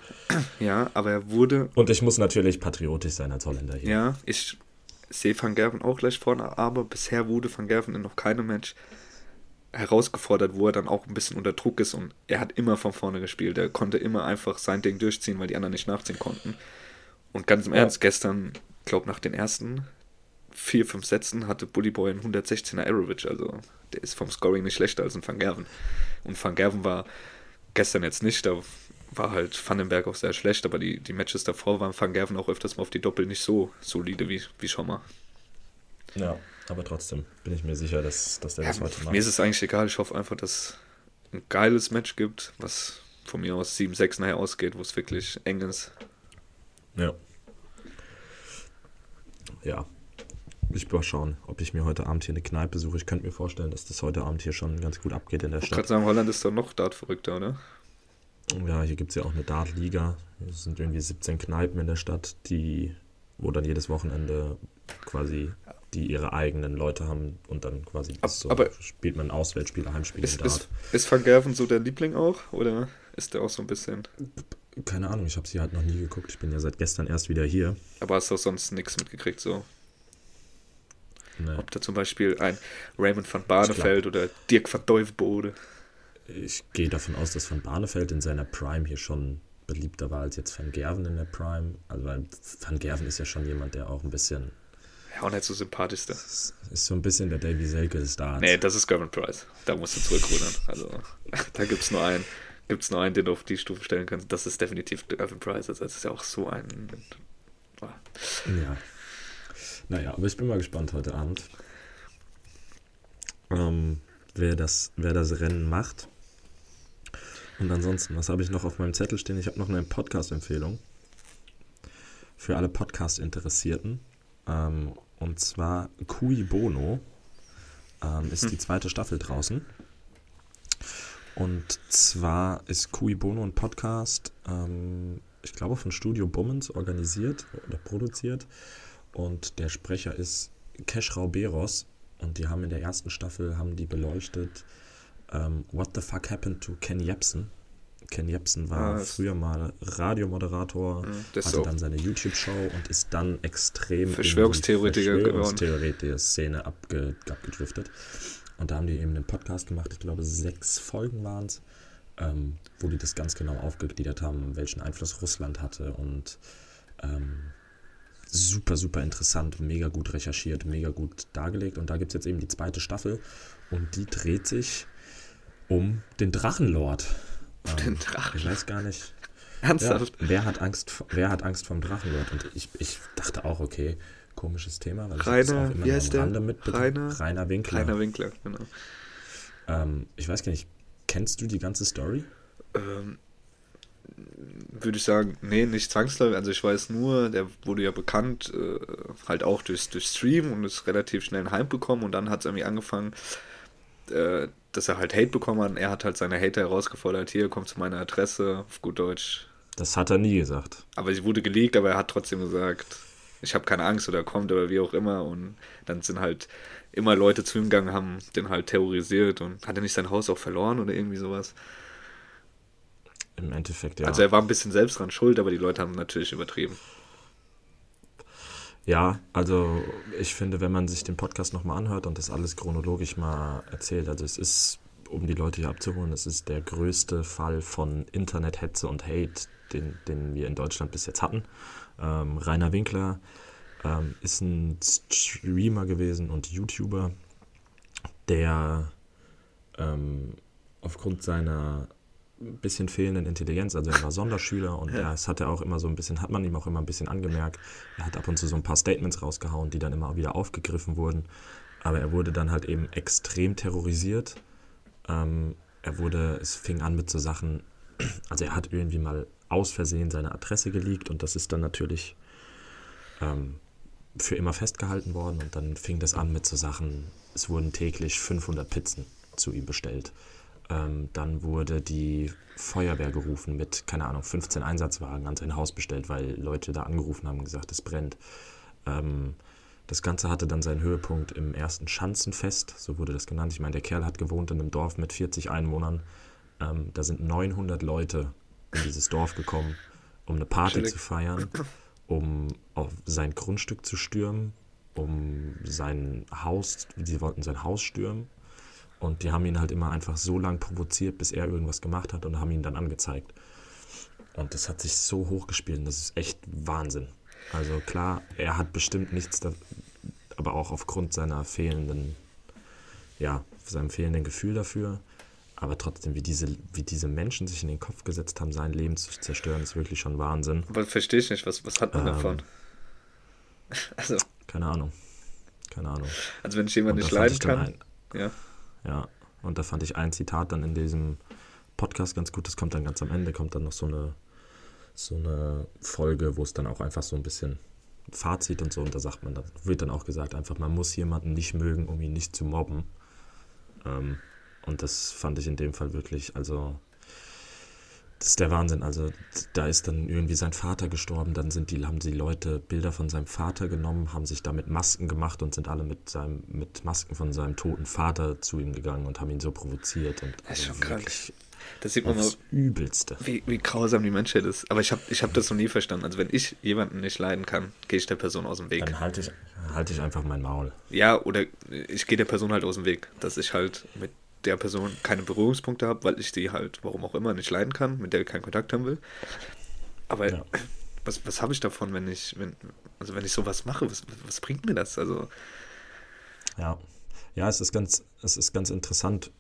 ja, aber er wurde, Und ich muss natürlich patriotisch sein als Holländer hier. ja, ich sehe Van Gerven auch gleich vorne, aber bisher wurde Van Gerven in noch keinem Match herausgefordert, wo er dann auch ein bisschen unter Druck ist und er hat immer von vorne gespielt. Er konnte immer einfach sein Ding durchziehen, weil die anderen nicht nachziehen konnten. Und ganz im Ja. Ernst, gestern, glaube nach den ersten vier, fünf Sätzen hatte Bully Boy einen 116er Average, also der ist vom Scoring nicht schlechter als ein Van Gerven. Und Van Gerven war gestern jetzt nicht, da war halt Vandenberg auch sehr schlecht, aber die, die Matches davor waren Van Gerven auch öfters mal auf die Doppel nicht so solide wie, wie schon mal. Ja, aber trotzdem bin ich mir sicher, dass, dass der Ja, das heute macht. mir ist es eigentlich egal, ich hoffe einfach, dass ein geiles Match gibt, was von mir aus 7-6 nachher ausgeht, wo es wirklich eng ist. Ja. Ja. Ich mal schauen, ob ich mir heute Abend hier eine Kneipe suche. Ich könnte mir vorstellen, dass das heute Abend hier schon ganz gut abgeht in der Ich kann Stadt. sagen, Holland ist doch noch Dart verrückter, oder? Ja, hier gibt es ja auch eine Dart-Liga. Es sind irgendwie 17 Kneipen in der Stadt, die, wo dann jedes Wochenende quasi die ihre eigenen Leute haben und dann quasi Ab- so aber- spielt man Auswärtsspiele, Heimspiele Ist, ist, ist Van Gerven so der Liebling auch? Oder ist der auch so ein bisschen. Keine Ahnung, ich habe sie halt noch nie geguckt. Ich bin ja seit gestern erst wieder hier. Aber hast du auch sonst nichts mitgekriegt, so? Nee. Ob da zum Beispiel ein Raymond van Barneveld oder Dirk van Duivenbode. Ich gehe davon aus, dass Van Barneveld in seiner Prime hier schon beliebter war als jetzt Van Gerven in der Prime. Also weil Van Gerven ist ja schon jemand, der auch ein bisschen, Ja, auch nicht so sympathischste. ist so ein bisschen der Davy Selke des Darts. Nee, das ist Gervin Price. Da musst du zurückrudern. Also, da gibt es nur einen. Gibt es nur einen, den du auf die Stufe stellen kannst. Das ist definitiv Gervin Price. Also, das ist ja auch so ein. Ja. Naja, aber ich bin mal gespannt heute Abend, ähm, wer, das, wer das Rennen macht. Und ansonsten, was habe ich noch auf meinem Zettel stehen? Ich habe noch eine Podcast-Empfehlung für alle Podcast-Interessierten. Ähm, und zwar Cui Bono ähm, ist die zweite Staffel draußen. Und zwar ist Cui Bono ein Podcast, ähm, ich glaube von Studio Bummens organisiert oder produziert. Und der Sprecher ist Kesh Rauberos. Und die haben in der ersten Staffel haben die beleuchtet ähm, What the fuck happened to Ken Jebsen. Ken Jebsen war Ah, früher mal Radiomoderator, ist hatte dann seine YouTube-Show und ist dann extrem in die Verschwörungstheoretiker geworden. Verschwörungstheoretiker-Szene abge, abgedriftet. Und da haben die eben einen Podcast gemacht, ich glaube sechs Folgen waren es, ähm, wo die das ganz genau aufgegliedert haben, welchen Einfluss Russland hatte und ähm, super, super interessant, mega gut recherchiert, mega gut dargelegt. Und da gibt es jetzt eben die zweite Staffel und die dreht sich um den Drachenlord. Ähm, Den Drachen? Ich weiß gar nicht. Ja, Ernsthaft? wer, hat Angst, wer hat Angst vom Drachenlord? Und ich, ich dachte auch, okay, komisches Thema, weil ich das Rainer, auch immer wie heißt der? Rainer? Rainer Winkler. Kleiner Winkler, genau. Ähm, ich weiß gar nicht, kennst du die ganze Story? Ähm, würde ich sagen, nee, nicht zwangsläufig. Also ich weiß nur, der wurde ja bekannt, äh, halt auch durch, durch Stream und ist relativ schnell ein Heim bekommen und dann hat es irgendwie angefangen, äh, dass er halt Hate bekommen hat und er hat halt seine Hater herausgefordert, hier, komm zu meiner Adresse, auf gut Deutsch. Das hat er nie gesagt. Aber sie wurde geleakt, aber er hat trotzdem gesagt, ich habe keine Angst oder kommt oder wie auch immer und dann sind halt immer Leute zu ihm gegangen, haben den halt terrorisiert und hat er nicht sein Haus auch verloren oder irgendwie sowas. Im Endeffekt, ja. Also er war ein bisschen selbst dran schuld, aber die Leute haben natürlich übertrieben. Ja, also ich finde, wenn man sich den Podcast nochmal anhört und das alles chronologisch mal erzählt, also es ist, um die Leute hier abzuholen, es ist der größte Fall von Internethetze und Hate, den, den wir in Deutschland bis jetzt hatten. Ähm, Rainer Winkler ähm, ist ein Streamer gewesen und YouTuber, der ähm, aufgrund seiner ein bisschen fehlenden Intelligenz. Also er war Sonderschüler und ja. das hat er auch immer so ein bisschen, hat man ihm auch immer ein bisschen angemerkt. Er hat ab und zu so ein paar Statements rausgehauen, die dann immer wieder aufgegriffen wurden. Aber er wurde dann halt eben extrem terrorisiert. Ähm, er wurde, es fing an mit so Sachen, also er hat irgendwie mal aus Versehen seine Adresse geleakt und das ist dann natürlich ähm, für immer festgehalten worden und dann fing das an mit so Sachen, es wurden täglich 500 Pizzen zu ihm bestellt. Ähm, dann wurde die Feuerwehr gerufen mit, keine Ahnung, 15 Einsatzwagen an sein Haus bestellt, weil Leute da angerufen haben und gesagt, es brennt. Ähm, das Ganze hatte dann seinen Höhepunkt im ersten Schanzenfest, so wurde das genannt. Ich meine, der Kerl hat gewohnt in einem Dorf mit 40 Einwohnern. Ähm, da sind 900 Leute in dieses Dorf gekommen, um eine Party Schillig. zu feiern, um auf sein Grundstück zu stürmen, um sein Haus, sie wollten sein Haus stürmen. Und die haben ihn halt immer einfach so lange provoziert, bis er irgendwas gemacht hat und haben ihn dann angezeigt. Und das hat sich so hochgespielt, das ist echt Wahnsinn. Also klar, er hat bestimmt nichts, da, aber auch aufgrund seiner fehlenden, ja, seinem fehlenden Gefühl dafür. Aber trotzdem, wie diese, wie diese Menschen sich in den Kopf gesetzt haben, sein Leben zu zerstören, ist wirklich schon Wahnsinn. Aber verstehe ich nicht, was, was hat man ähm, davon? Also. Keine Ahnung. Keine Ahnung. Also wenn ich jemanden nicht leiden kann. Ein, ja. Ja. Und da fand ich ein Zitat dann in diesem Podcast ganz gut. Das kommt dann ganz am Ende, kommt dann noch so eine, so eine Folge, wo es dann auch einfach so ein bisschen Fazit und so, und da sagt man, da wird dann auch gesagt, einfach, man muss jemanden nicht mögen, um ihn nicht zu mobben. Ähm, und das fand ich in dem Fall wirklich, also das ist der Wahnsinn. Also da ist dann irgendwie sein Vater gestorben, dann sind die, haben die Leute Bilder von seinem Vater genommen, haben sich damit Masken gemacht und sind alle mit seinem, mit Masken von seinem toten Vater zu ihm gegangen und haben ihn so provoziert. Und das ist schon krank. Das sieht man mal, Übelste. Wie, wie grausam die Menschheit ist. Aber ich habe ich hab das noch nie verstanden. Also wenn ich jemanden nicht leiden kann, gehe ich der Person aus dem Weg. Dann halte ich, halte ich einfach mein Maul. Ja, oder ich gehe der Person halt aus dem Weg, dass ich halt mit der Person keine Berührungspunkte habe, weil ich die halt, warum auch immer, nicht leiden kann, mit der ich keinen Kontakt haben will. Aber ja. was, was habe ich davon, wenn ich, wenn, also wenn ich sowas mache, was, was bringt mir das? Also. Ja. Ja, es ist ganz, es ist ganz interessant,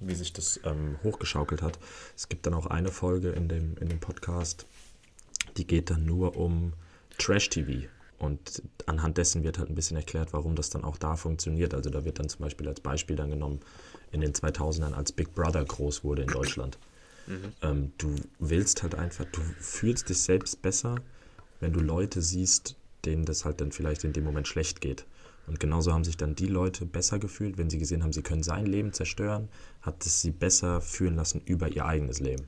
wie sich das ähm, hochgeschaukelt hat. Es gibt dann auch eine Folge in dem, in dem Podcast, die geht dann nur um Trash-TV. Und anhand dessen wird halt ein bisschen erklärt, warum das dann auch da funktioniert. Also da wird dann zum Beispiel als Beispiel dann genommen, in den 2000ern, als Big Brother groß wurde in Deutschland. Mhm. Ähm, du willst halt einfach, du fühlst dich selbst besser, wenn du Leute siehst, denen das halt dann vielleicht in dem Moment schlecht geht. Und genauso haben sich dann die Leute besser gefühlt, wenn sie gesehen haben, sie können sein Leben zerstören, hat es sie besser fühlen lassen über ihr eigenes Leben.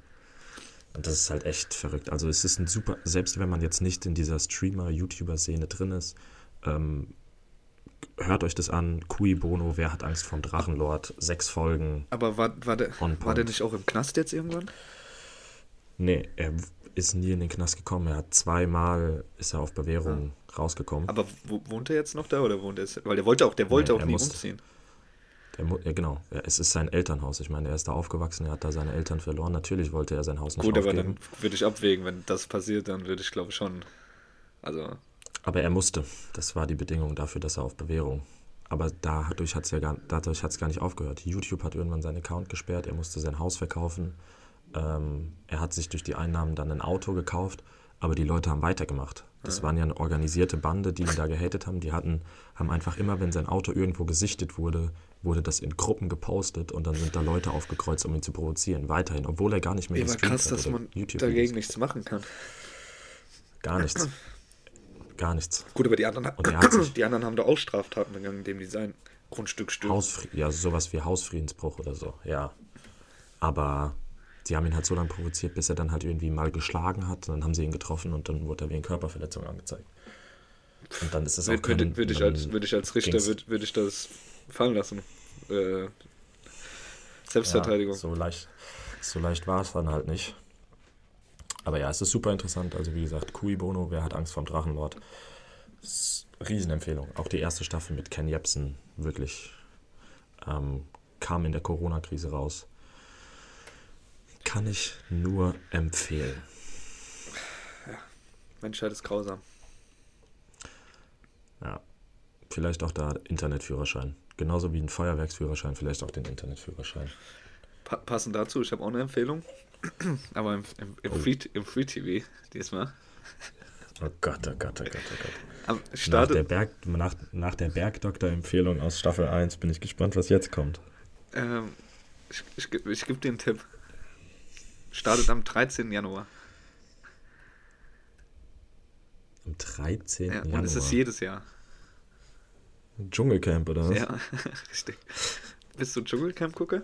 Und das ist halt echt verrückt. Also es ist ein super, selbst wenn man jetzt nicht in dieser Streamer-YouTuber-Szene drin ist, ähm, hört euch das an. Cui Bono, wer hat Angst vom Drachenlord? Sechs Folgen. Aber war, war, der, war der nicht auch im Knast jetzt irgendwann? Nee, er ist nie in den Knast gekommen. Er hat zweimal ist er auf Bewährung ah. rausgekommen. Aber wo, wohnt er jetzt noch da oder wohnt er jetzt? Weil der wollte auch, der wollte nee, auch nie muss, umziehen. Der, ja, genau. Ja, es ist sein Elternhaus. Ich meine, er ist da aufgewachsen, er hat da seine Eltern verloren. Natürlich wollte er sein Haus nicht Gut, aufgeben. aber dann würde ich abwägen, wenn das passiert, dann würde ich glaube schon. Also aber er musste. Das war die Bedingung dafür, dass er auf Bewährung. Aber dadurch hat es ja gar, dadurch hat's gar nicht aufgehört. YouTube hat irgendwann seinen Account gesperrt, er musste sein Haus verkaufen. Ähm, er hat sich durch die Einnahmen dann ein Auto gekauft, aber die Leute haben weitergemacht. Das waren ja eine organisierte Bande, die ihn da gehatet haben. Die hatten, haben einfach immer, wenn sein Auto irgendwo gesichtet wurde, wurde das in Gruppen gepostet und dann sind da Leute aufgekreuzt, um ihn zu provozieren. Weiterhin, obwohl er gar nicht mehr ja, aber krass, dass man dagegen nichts machen kann. Gar nichts. gar nichts. Gut, aber die anderen, die anderen haben da auch Straftaten begangen, indem die sein Grundstück stürmen. ja, sowas wie Hausfriedensbruch oder so, ja. Aber die haben ihn halt so lange provoziert, bis er dann halt irgendwie mal geschlagen hat. Und dann haben sie ihn getroffen und dann wurde er wegen Körperverletzung angezeigt. Und dann ist es auch kein, würde, würde, ich als, würde ich als Richter würde, würde ich das fallen lassen. Äh, Selbstverteidigung. Ja, so leicht, so leicht war es dann halt nicht. Aber ja, es ist super interessant. Also wie gesagt, Kui Bono, wer hat Angst vom Drachenlord? Riesenempfehlung. Auch die erste Staffel mit Ken Jebsen, wirklich ähm, kam in der Corona-Krise raus. Kann ich nur empfehlen. Ja, Menschheit ist grausam. Ja, vielleicht auch da Internetführerschein. Genauso wie ein Feuerwerksführerschein, vielleicht auch den Internetführerschein. Pa passend dazu, ich habe auch eine Empfehlung. Aber im, im, im, Free, im Free TV diesmal. Oh Gott, oh Gott, oh Gott, oh Gott. Nach der, Berg, nach, nach der Bergdoktor-Empfehlung aus Staffel 1 bin ich gespannt, was jetzt kommt. ähm, ich, ich, geb- ich gebe dir einen Tipp. Startet am 13. Januar. Am 13. Ja, Januar. und es ist jedes Jahr. Dschungelcamp, oder was? Ja, richtig. Bist du Dschungelcamp-Gucker?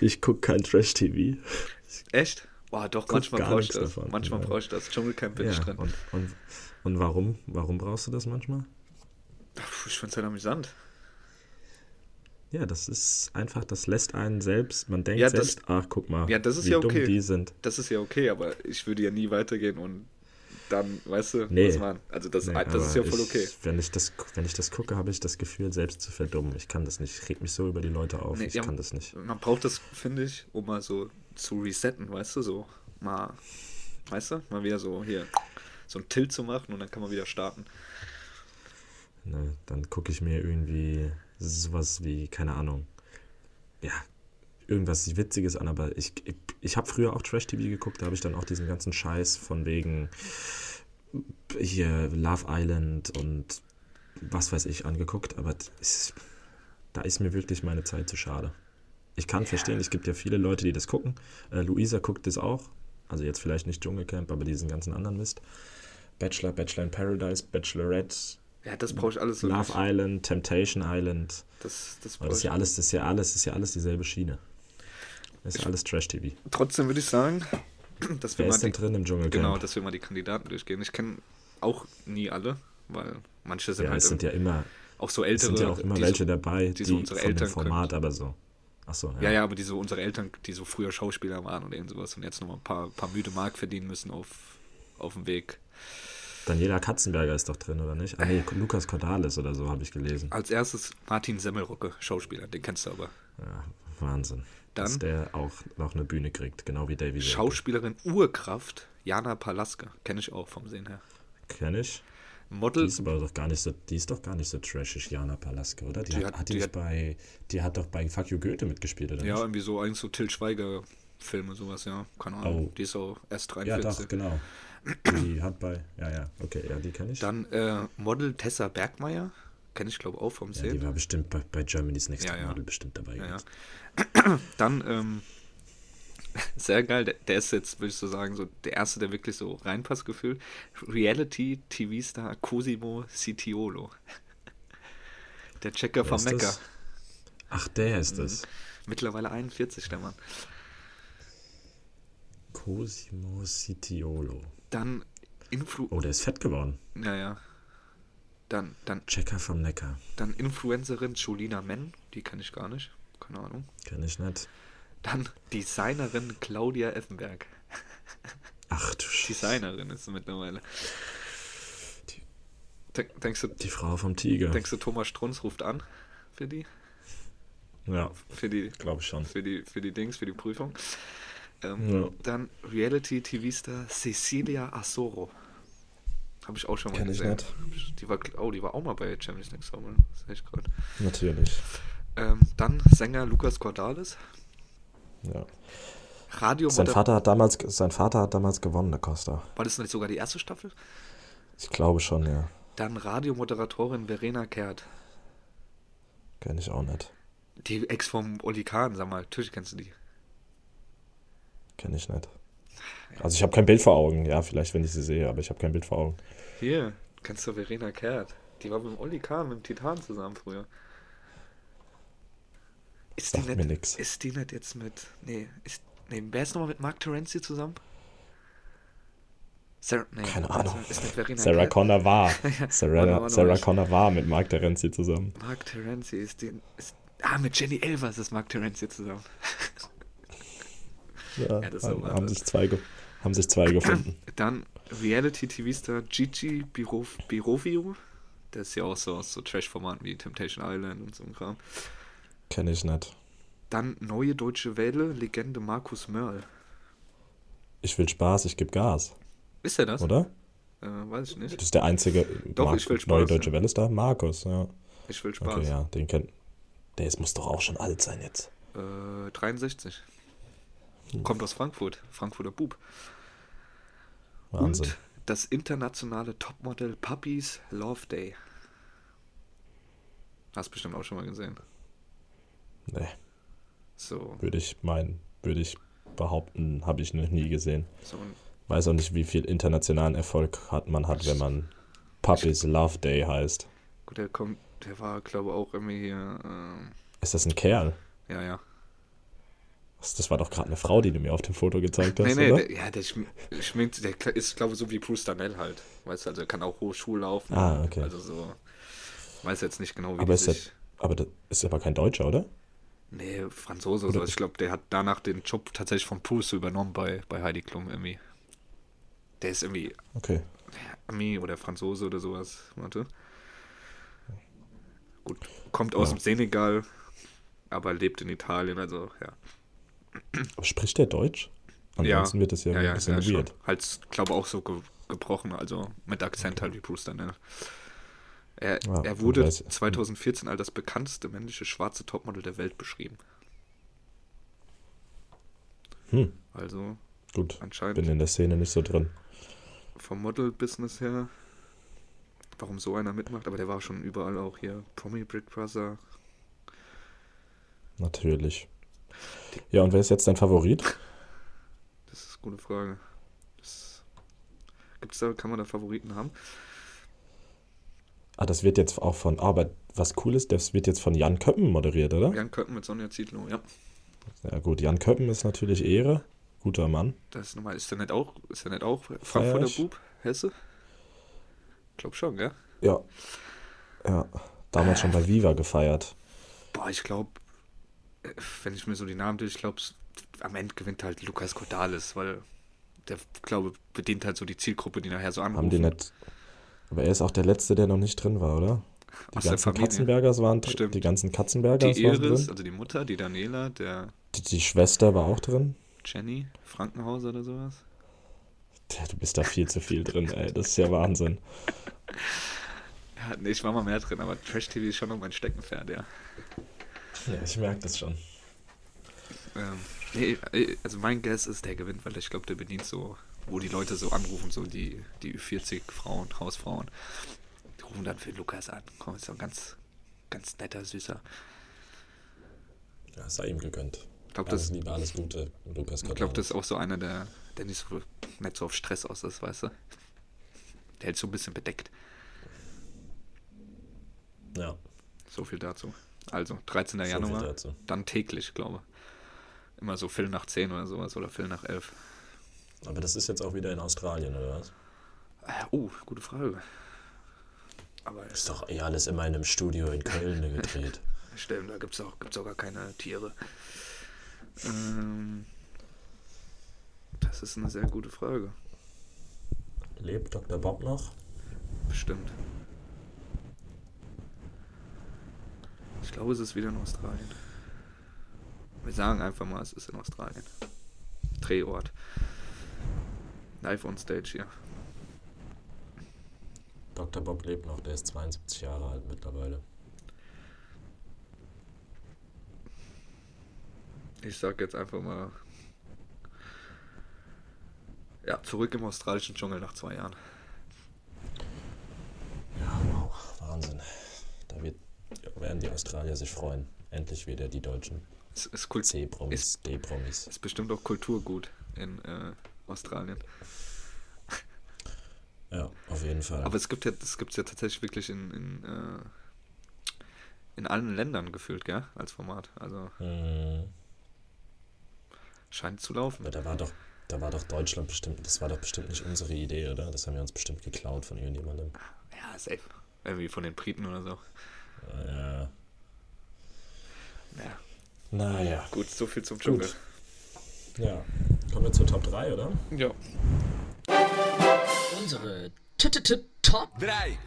Ich gucke kein Trash-TV. Echt? Boah, doch, Guck manchmal brauche ich das. davon, Manchmal ja. brauche ich das. Dschungelcamp bin ich Ja, drin. und, und, und warum? Warum brauchst du das manchmal? Ich find's halt amüsant. Ja, das ist einfach, das lässt einen selbst, man denkt Ja, das- selbst, ach guck mal, Ja, das ist wie ja dumm okay. die sind. Das ist ja okay, aber ich würde ja nie weitergehen und dann, weißt du, Nee. was man. Also das, Nee, das ist ja voll ich, okay. Wenn ich, das, wenn ich das gucke, habe ich das Gefühl, selbst zu verdummen. Ich kann das nicht. Ich reg mich so über die Leute auf. Nee, ich ja, kann das nicht. Man braucht das, finde ich, um mal so zu resetten, weißt du, so mal, weißt du, mal wieder so hier so ein Tilt zu machen und dann kann man wieder starten. Ne, dann gucke ich mir irgendwie sowas wie, keine Ahnung, ja, irgendwas Witziges an, aber ich, ich, ich habe früher auch Trash-TV geguckt, da habe ich dann auch diesen ganzen Scheiß von wegen hier Love Island und was weiß ich angeguckt, aber ist, da ist mir wirklich meine Zeit zu schade. Ich kann verstehen, es gibt ja viele Leute, die das gucken. Äh, Luisa guckt das auch. Also jetzt vielleicht nicht Dschungelcamp, aber diesen ganzen anderen Mist. Bachelor, Bachelor in Paradise, Bachelorette, Ja, das brauche ich alles Love nicht. Island, Temptation Island. Das, das das ist ja alles, das ist ja alles, das ist ja alles dieselbe Schiene. Ist ja alles Trash-TV. Trotzdem würde ich sagen, dass wir Wer mal ist denn die, drin im Dschungelcamp? genau, dass wir mal die Kandidaten durchgehen. Ich kenne auch nie alle, weil manche sind ja, halt es sind ja immer, auch so es ältere. sind ja auch immer welche so, dabei, die so unsere Eltern Format aber so. Achso, Ja, ja, aber die so unsere Eltern, die so früher Schauspieler waren oder irgend sowas und jetzt nochmal ein paar, paar müde Mark verdienen müssen auf, auf dem Weg. Daniela Katzenberger ist doch drin, oder nicht? Ah nee, Lukas Cordalis oder so habe ich gelesen. Als erstes Martin Semmelrocke, Schauspieler, den kennst du aber. Ja, Wahnsinn. Dann- Dass der auch noch eine Bühne kriegt, genau wie Davy Selke. Schauspielerin Urkraft, Jana Palaske, kenne ich auch vom Sehen her. Kenn ich. Die Model, ist aber doch gar nicht so, die ist doch gar nicht so trashig, Jana Palaske, oder? Die, Die hat, hat- die, die hat- bei, die hat doch bei Fuck You Goethe mitgespielt, oder ja, nicht? irgendwie so, eigentlich so Till Schweiger Filme, sowas, ja, keine Ahnung. Oh. Die ist auch erst Ja, 43. doch, genau. Die hat bei, ja, ja, okay, ja, die kann ich. Dann äh, Model Tessa Bergmeier, kenne ich glaube auch vom ja, Sehen. die war bestimmt bei, bei Germany's Next Ja, Top ja. Model bestimmt dabei. Ja, ja. Dann, ähm, sehr geil, der, der ist jetzt, würde ich so sagen, so der erste, der wirklich so reinpasst gefühlt. Reality-TV-Star Cosimo Sitiolo. Der Checker Wer vom das? Ach, der Mhm. ist es. Mittlerweile 41, der Mann. Cosimo Sitiolo. Dann Influ... Oh, der ist fett geworden. Ja, ja. Dann, dann, Checker vom Neckar. dann Influencerin Julina Men, die kann ich gar nicht. Keine Ahnung. Kenn ich nicht. Dann Designerin Claudia Effenberg. Ach du Scheiße. Designerin ist sie mittlerweile. Denk, denkst, du, Die Frau vom Tiger. denkst du, Thomas Strunz ruft an für die? ja, Für die, glaube ich schon. für die, für die Dings, für die Prüfung. Ähm, Ja. Dann Reality-TV-Star Cecilia Asoro. Habe ich auch schon mal Kenn ich gesehen. nicht. Die war, oh, die war auch mal bei Champions Next. Das sehe ich gerade. Natürlich. Ähm, dann Sänger Lukas Cordalis. Ja. Radio Sein Vater, hat damals, sein Vater hat damals gewonnen, der Costa. War das nicht sogar die erste Staffel? Ich glaube schon, ja. Dann Radiomoderatorin Verena Kehrt. Kenn ich auch nicht. Die Ex vom Oli Kahn, sag mal. Natürlich kennst du die. Kenn ich nicht. Also ich habe kein Bild vor Augen. Ja, vielleicht, wenn ich sie sehe, aber ich habe kein Bild vor Augen. Hier, kennst du Verena Kehrt? Die war mit dem Oli Kahn, mit dem Titan zusammen früher. Ist die, mir nicht, ist die nicht jetzt mit. Nee, ist. Nee, wer ist nochmal mit Mark Terenzi zusammen? Sarah, nee, Keine Ahnung. Sarah Kehrt? Connor war. Sarah, Sarah. Connor war mit Mark Terenzi zusammen. Mark Terenzi ist die. Ist, ah, mit Jenny Elvers ist Mark Terenzi zusammen. Ja, Ja, haben, haben, sich zwei, haben sich zwei gefunden. Dann Reality-TV-Star Gigi Birof Birovio. Der ist ja auch so aus so Trash-Formaten wie Temptation Island und so ein Kram. Kenn ich nicht. Dann neue deutsche Welle, Legende Markus Mörl. Ich will Spaß, ich gebe Gas. Ist er das? Oder? Äh, weiß ich nicht. Das ist der einzige Doch, ich will Spaß, neue deutsche ja. Welle ist da. Markus, ja. Ich will Spaß. Okay, ja, den kennt. Der ist, muss doch auch schon alt sein jetzt. Äh, 63. Kommt aus Frankfurt. Frankfurter Bub. Wahnsinn. Und das internationale Topmodel Puppies Love Day. Hast bestimmt auch schon mal gesehen. Nee, So, würde ich meinen, würde ich behaupten, habe ich noch nie gesehen. so Weiß auch nicht, wie viel internationalen Erfolg hat man hat, wenn man Puppies Love Day heißt. Gut, der kommt, der war, glaube ich, auch irgendwie hier. Ähm, Ist das ein Kerl? ja, ja. Das war doch gerade eine Frau, die du mir auf dem Foto gezeigt hast, Nee, nee, oder? der, ja, der schm- schminkt, der ist, glaube ich, so wie Bruce Danell halt. Weißt du, also er kann auch hohe Schuhe laufen. Ah, okay. Also so. Weiß jetzt nicht genau, wie aber ist, der, sich. aber das ist aber kein Deutscher, oder? Nee, Franzose oder Oder- so. Ich glaube, der hat danach den Job tatsächlich von Bruce übernommen bei, bei Heidi Klum irgendwie. Der ist irgendwie Okay. Ami oder Franzose oder sowas. Warte. Gut, kommt aus Ja. dem Senegal, aber lebt in Italien, also ja. Aber spricht der Deutsch? Ansonsten wird das ja, ein bisschen schon. weird. Halt, glaube auch so ge gebrochen, also mit Akzent halt wie Bruce Danell. Er, Ja, er wurde weiß- 2014 als das bekannteste männliche schwarze Topmodel der Welt beschrieben. Hm, Also gut. anscheinend Bin in der Szene nicht so drin. vom Model-Business her, warum so einer mitmacht, aber der war schon überall auch hier. Promi Big Brother. Natürlich. Ja, und wer ist jetzt dein Favorit? Das ist eine gute Frage. Gibt's da, kann man da Favoriten haben? Ah, das wird jetzt auch von, ah, aber was cool ist, das wird jetzt von Jan Köppen moderiert, oder? Jan Köppen mit Sonja Zietlow, ja. Ja gut, Jan Köppen ist natürlich Ehre. Guter Mann. Das ist nochmal, ist der nicht auch, ist der nicht auch Frankfurter ich. Bub? Hesse? Glaub schon, gell? Ja. Ja. Damals schon bei Viva gefeiert. Boah, ich glaube, wenn ich mir so die Namen durch, ich glaube, am Ende gewinnt halt Lukas Cordalis, weil der, glaube bedient halt so die Zielgruppe, die nachher so anrufen. Haben die nicht. Aber er ist auch der Letzte, der noch nicht drin war, oder? Die Aus ganzen. Katzenbergers waren drin. Stimmt. Die ganzen Katzenbergers Die waren Iris, drin. also die Mutter, die Daniela, der Die, die Schwester war auch drin. Jenny, Frankenhauser oder sowas. Du bist da viel zu viel drin, ey. Das ist ja Wahnsinn. Ja, nee, ich war mal mehr drin, aber Trash-TV ist schon noch mein Steckenpferd, ja. Ja, ich merke das schon. Ähm, nee, äh, also mein Guess ist, der gewinnt, weil ich glaube, der bedient so, wo die Leute so anrufen, so die, die 40 Frauen, Hausfrauen. Die rufen dann für Lukas an. Komm, ist doch ein ganz, ganz netter, süßer. Ja, sei ihm gegönnt. Ich glaube, das, Liebe, alles Gute, Lukas ich glaub, das ist auch so einer, der, der nicht, so, nicht so auf Stress aus ist, weißt du? Der hält so ein bisschen bedeckt. Ja, So viel dazu. Also, 13. so Januar, dann täglich, glaube ich. Immer so Viertel nach 10 oder sowas oder Viertel nach 11. Aber das ist jetzt auch wieder in Australien, oder was? Äh, oh, gute Frage. Aber Ist doch eh alles immer in einem Studio in Köln gedreht. Stimmt, da gibt es auch, gibt's auch gar keine Tiere. Ähm, das ist eine sehr gute Frage. Lebt Dr. Bob noch? Bestimmt. Ich glaube, es ist wieder in Australien. Wir sagen einfach mal, es ist in Australien. Drehort. Live on Stage hier. Dr. Bob lebt noch, der ist 72 Jahre alt mittlerweile. Ich sag jetzt einfach mal. Ja, zurück im australischen Dschungel nach zwei Jahren. Ja, wow, Wahnsinn. Werden die Australier sich freuen. Endlich wieder die Deutschen. Es ist, Kult C-Promis, D-Promis. ist bestimmt auch Kulturgut in äh, Australien. Ja, auf jeden Fall. Aber es gibt ja, das gibt es ja tatsächlich wirklich in, in, äh, in allen Ländern gefühlt, gell? Als Format. Also Hm, scheint zu laufen. aber da war doch, da war doch Deutschland bestimmt, das war doch bestimmt nicht unsere Idee, oder? Das haben wir uns bestimmt geklaut von irgendjemandem. Ja, safe. Irgendwie von den Briten oder so. Ja. Ja, Naja. gut, so viel zum Dschungel. Ja. Kommen wir zur Top 3, oder? Ja. Unsere T -t -t Top 3.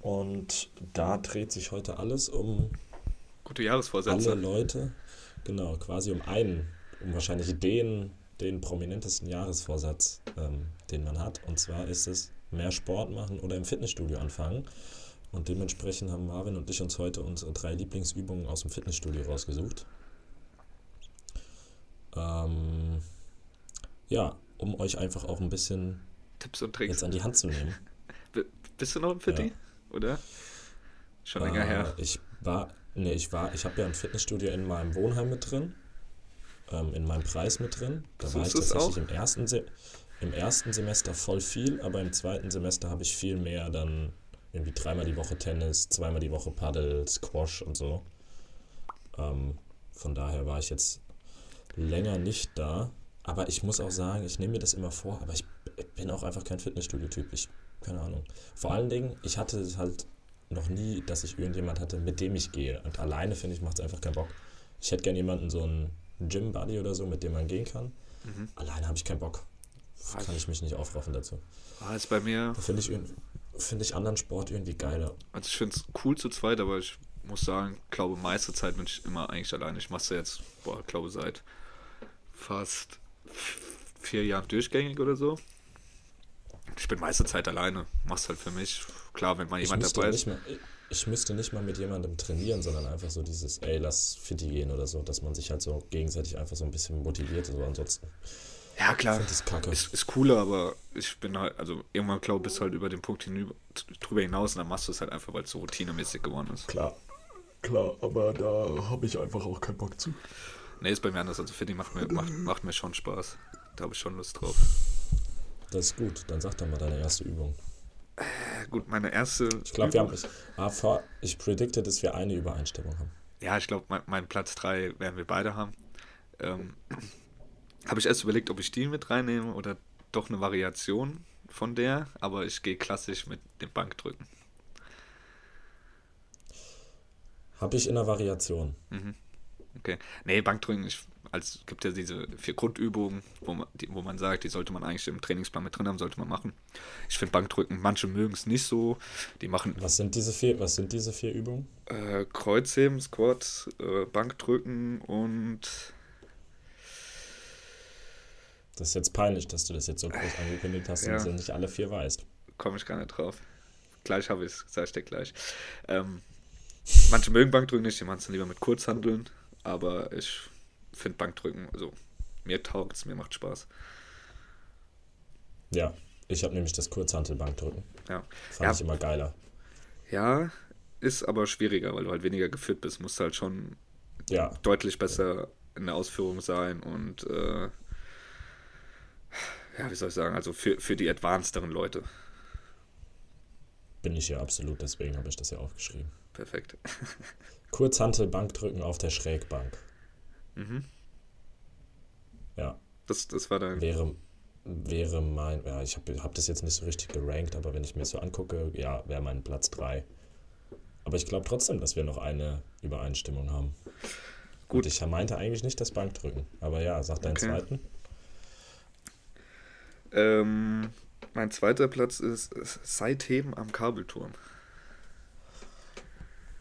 Und da dreht sich heute alles um Gute alle Jahresvorsätze. Leute, genau, quasi um einen, um wahrscheinlich den, den prominentesten Jahresvorsatz, ähm, den man hat. Und zwar ist es mehr Sport machen oder im Fitnessstudio anfangen. Und dementsprechend haben Marvin und ich uns heute unsere drei Lieblingsübungen aus dem Fitnessstudio rausgesucht. Ähm, ja, um euch einfach auch ein bisschen Tipps und Tricks. jetzt an die Hand zu nehmen. Bist du noch im Fitti? Oder? Schon länger Äh, her. Ich war, nee, ich war, ich habe ja ein Fitnessstudio in meinem Wohnheim mit drin, ähm, in meinem Preis mit drin. Da war ich tatsächlich im ersten, Se im ersten Semester voll viel, aber im zweiten Semester habe ich viel mehr dann irgendwie dreimal die Woche Tennis, zweimal die Woche Paddle, Squash und so. Ähm, von daher war ich jetzt länger nicht da. Aber ich muss auch sagen, ich nehme mir das immer vor, aber ich bin auch einfach kein Fitnessstudio-Typ. Ich, keine Ahnung. Vor allen Dingen, ich hatte es halt noch nie, dass ich irgendjemand hatte, mit dem ich gehe. Und alleine, finde ich, macht es einfach keinen Bock. Ich hätte gerne jemanden, so einen Gym-Buddy oder so, mit dem man gehen kann. Alleine habe ich keinen Bock. Kann ich mich nicht aufraffen dazu. Ist bei mir. Da finde ich, irgend- finde ich anderen Sport irgendwie geiler. Also ich finde es cool zu zweit, aber ich muss sagen, glaube meiste Zeit bin ich immer eigentlich alleine. Ich mache es jetzt, boah, glaube seit fast vier Jahren durchgängig oder so. Ich bin meiste Zeit alleine. Mach's halt für mich. Klar, wenn mal Ich jemand dabei nicht ist. mal, ich müsste nicht mal mit jemandem trainieren, sondern einfach so dieses, ey, lass Fitti gehen oder so, dass man sich halt so gegenseitig einfach so ein bisschen motiviert. So ansonsten Ja, klar. das kacke. Ist, ist cooler, aber ich bin halt, also irgendwann glaube ich, bist du halt über den Punkt hinüber, drüber hinaus und dann machst du es halt einfach, weil es so routinemäßig geworden ist. Klar, klar, aber da habe ich einfach auch keinen Bock zu. Nee, ist bei mir anders. Also Fitting macht mir, macht, macht mir schon Spaß. Da habe ich schon Lust drauf. Das ist gut, dann sag doch mal deine erste Übung. Ja, gut, meine erste. Ich glaube, wir haben, ich, ah, ich predikte, dass wir eine Übereinstimmung haben. Ja, ich glaube, mein, mein Platz 3 werden wir beide haben. Ähm, habe ich erst überlegt, ob ich die mit reinnehme oder doch eine Variation von der, aber ich gehe klassisch mit dem Bankdrücken. Habe ich in der Variation. Okay. Nee, Bankdrücken, ich, als gibt ja diese vier Grundübungen, wo man, die, wo man sagt, die sollte man eigentlich im Trainingsplan mit drin haben, sollte man machen. Ich finde Bankdrücken, manche mögen es nicht so. Die machen Was sind diese vier, was sind diese vier Übungen? äh, Kreuzheben, Squat, äh, Bankdrücken und Das ist jetzt peinlich, dass du das jetzt so groß angekündigt hast Ja. und du nicht alle vier weißt. komme ich gar nicht drauf. Gleich habe ich es, sag ich dir gleich. Ähm, manche mögen Bankdrücken nicht, die machen es dann lieber mit Kurzhandeln, aber ich finde Bankdrücken, also mir taugt es, mir macht Spaß. Ja, ich habe nämlich das Kurzhantelbankdrücken. Ja. Fand Ja. ich immer geiler. ja, ist aber schwieriger, weil du halt weniger geführt bist, musst halt schon Ja, deutlich besser in der Ausführung sein und äh, ja, wie soll ich sagen, also für, für die advancederen Leute. bin ich ja absolut, deswegen habe ich das ja aufgeschrieben. Perfekt. Kurzhantelbankdrücken auf der Schrägbank. Mhm. Ja, Das, das war dann. wäre, wäre mein, ja, ich habe hab das jetzt nicht so richtig gerankt, aber wenn ich mir so angucke, ja, wäre mein Platz 3. Aber ich glaube trotzdem, dass wir noch eine Übereinstimmung haben. Gut. Und ich meinte eigentlich nicht das Bankdrücken. Aber ja, sag deinen Okay. zweiten. Ähm, mein zweiter Platz ist, Seitheben am Kabelturm.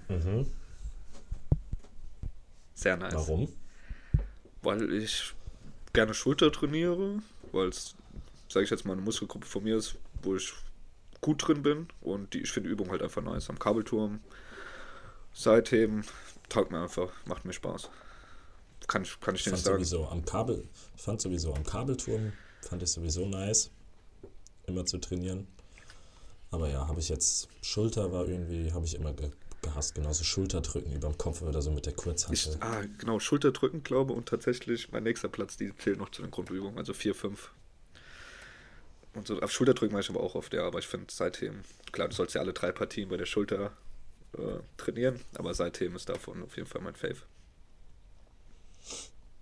Mhm. Sehr nice. Warum? Weil ich gerne Schulter trainiere, weil es, sage ich jetzt mal, eine Muskelgruppe von mir ist, wo ich gut drin bin und die, ich finde die Übung halt einfach nice. Am Kabelturm, Seitheben, taugt mir einfach, macht mir Spaß. Kann ich, kann ich dir fand nicht sagen. sowieso am Kabel, ich fand sowieso am Kabelturm, fand ich sowieso nice, immer zu trainieren. Aber ja, habe ich jetzt, Schulter war irgendwie, habe ich immer ge gehasst, genauso Schulterdrücken über dem Kopf oder so mit der Ich, Kurzhantel. ah, genau, Schulterdrücken, glaube und tatsächlich mein nächster Platz, die zählt noch zu den Grundübungen, also 4, 5. Und so auf Schulterdrücken war ich aber auch oft, ja, aber ich finde seitdem, klar, du sollst ja alle drei Partien bei der Schulter äh, trainieren, aber seitdem ist davon auf jeden Fall mein Fave.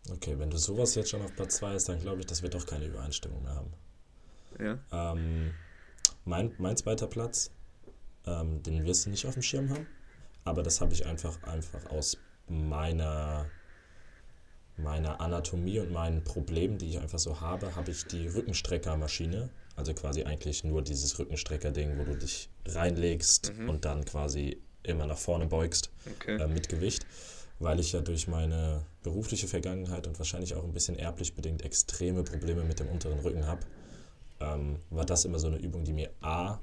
Okay, wenn du sowas jetzt schon auf Platz 2 ist, dann glaube ich, dass wir doch keine Übereinstimmung mehr haben. Ja, Ähm, mein, mein zweiter Platz, ähm, den wirst du nicht auf dem Schirm haben, aber das habe ich einfach, einfach aus meiner, meiner Anatomie und meinen Problemen, die ich einfach so habe, habe ich die Rückenstreckermaschine, also quasi eigentlich nur dieses Rückenstrecker-Ding, wo du dich reinlegst und dann quasi immer nach vorne beugst okay. äh, mit Gewicht, weil ich ja durch meine berufliche Vergangenheit und wahrscheinlich auch ein bisschen erblich bedingt extreme Probleme mit dem unteren Rücken habe, ähm, war das immer so eine Übung, die mir A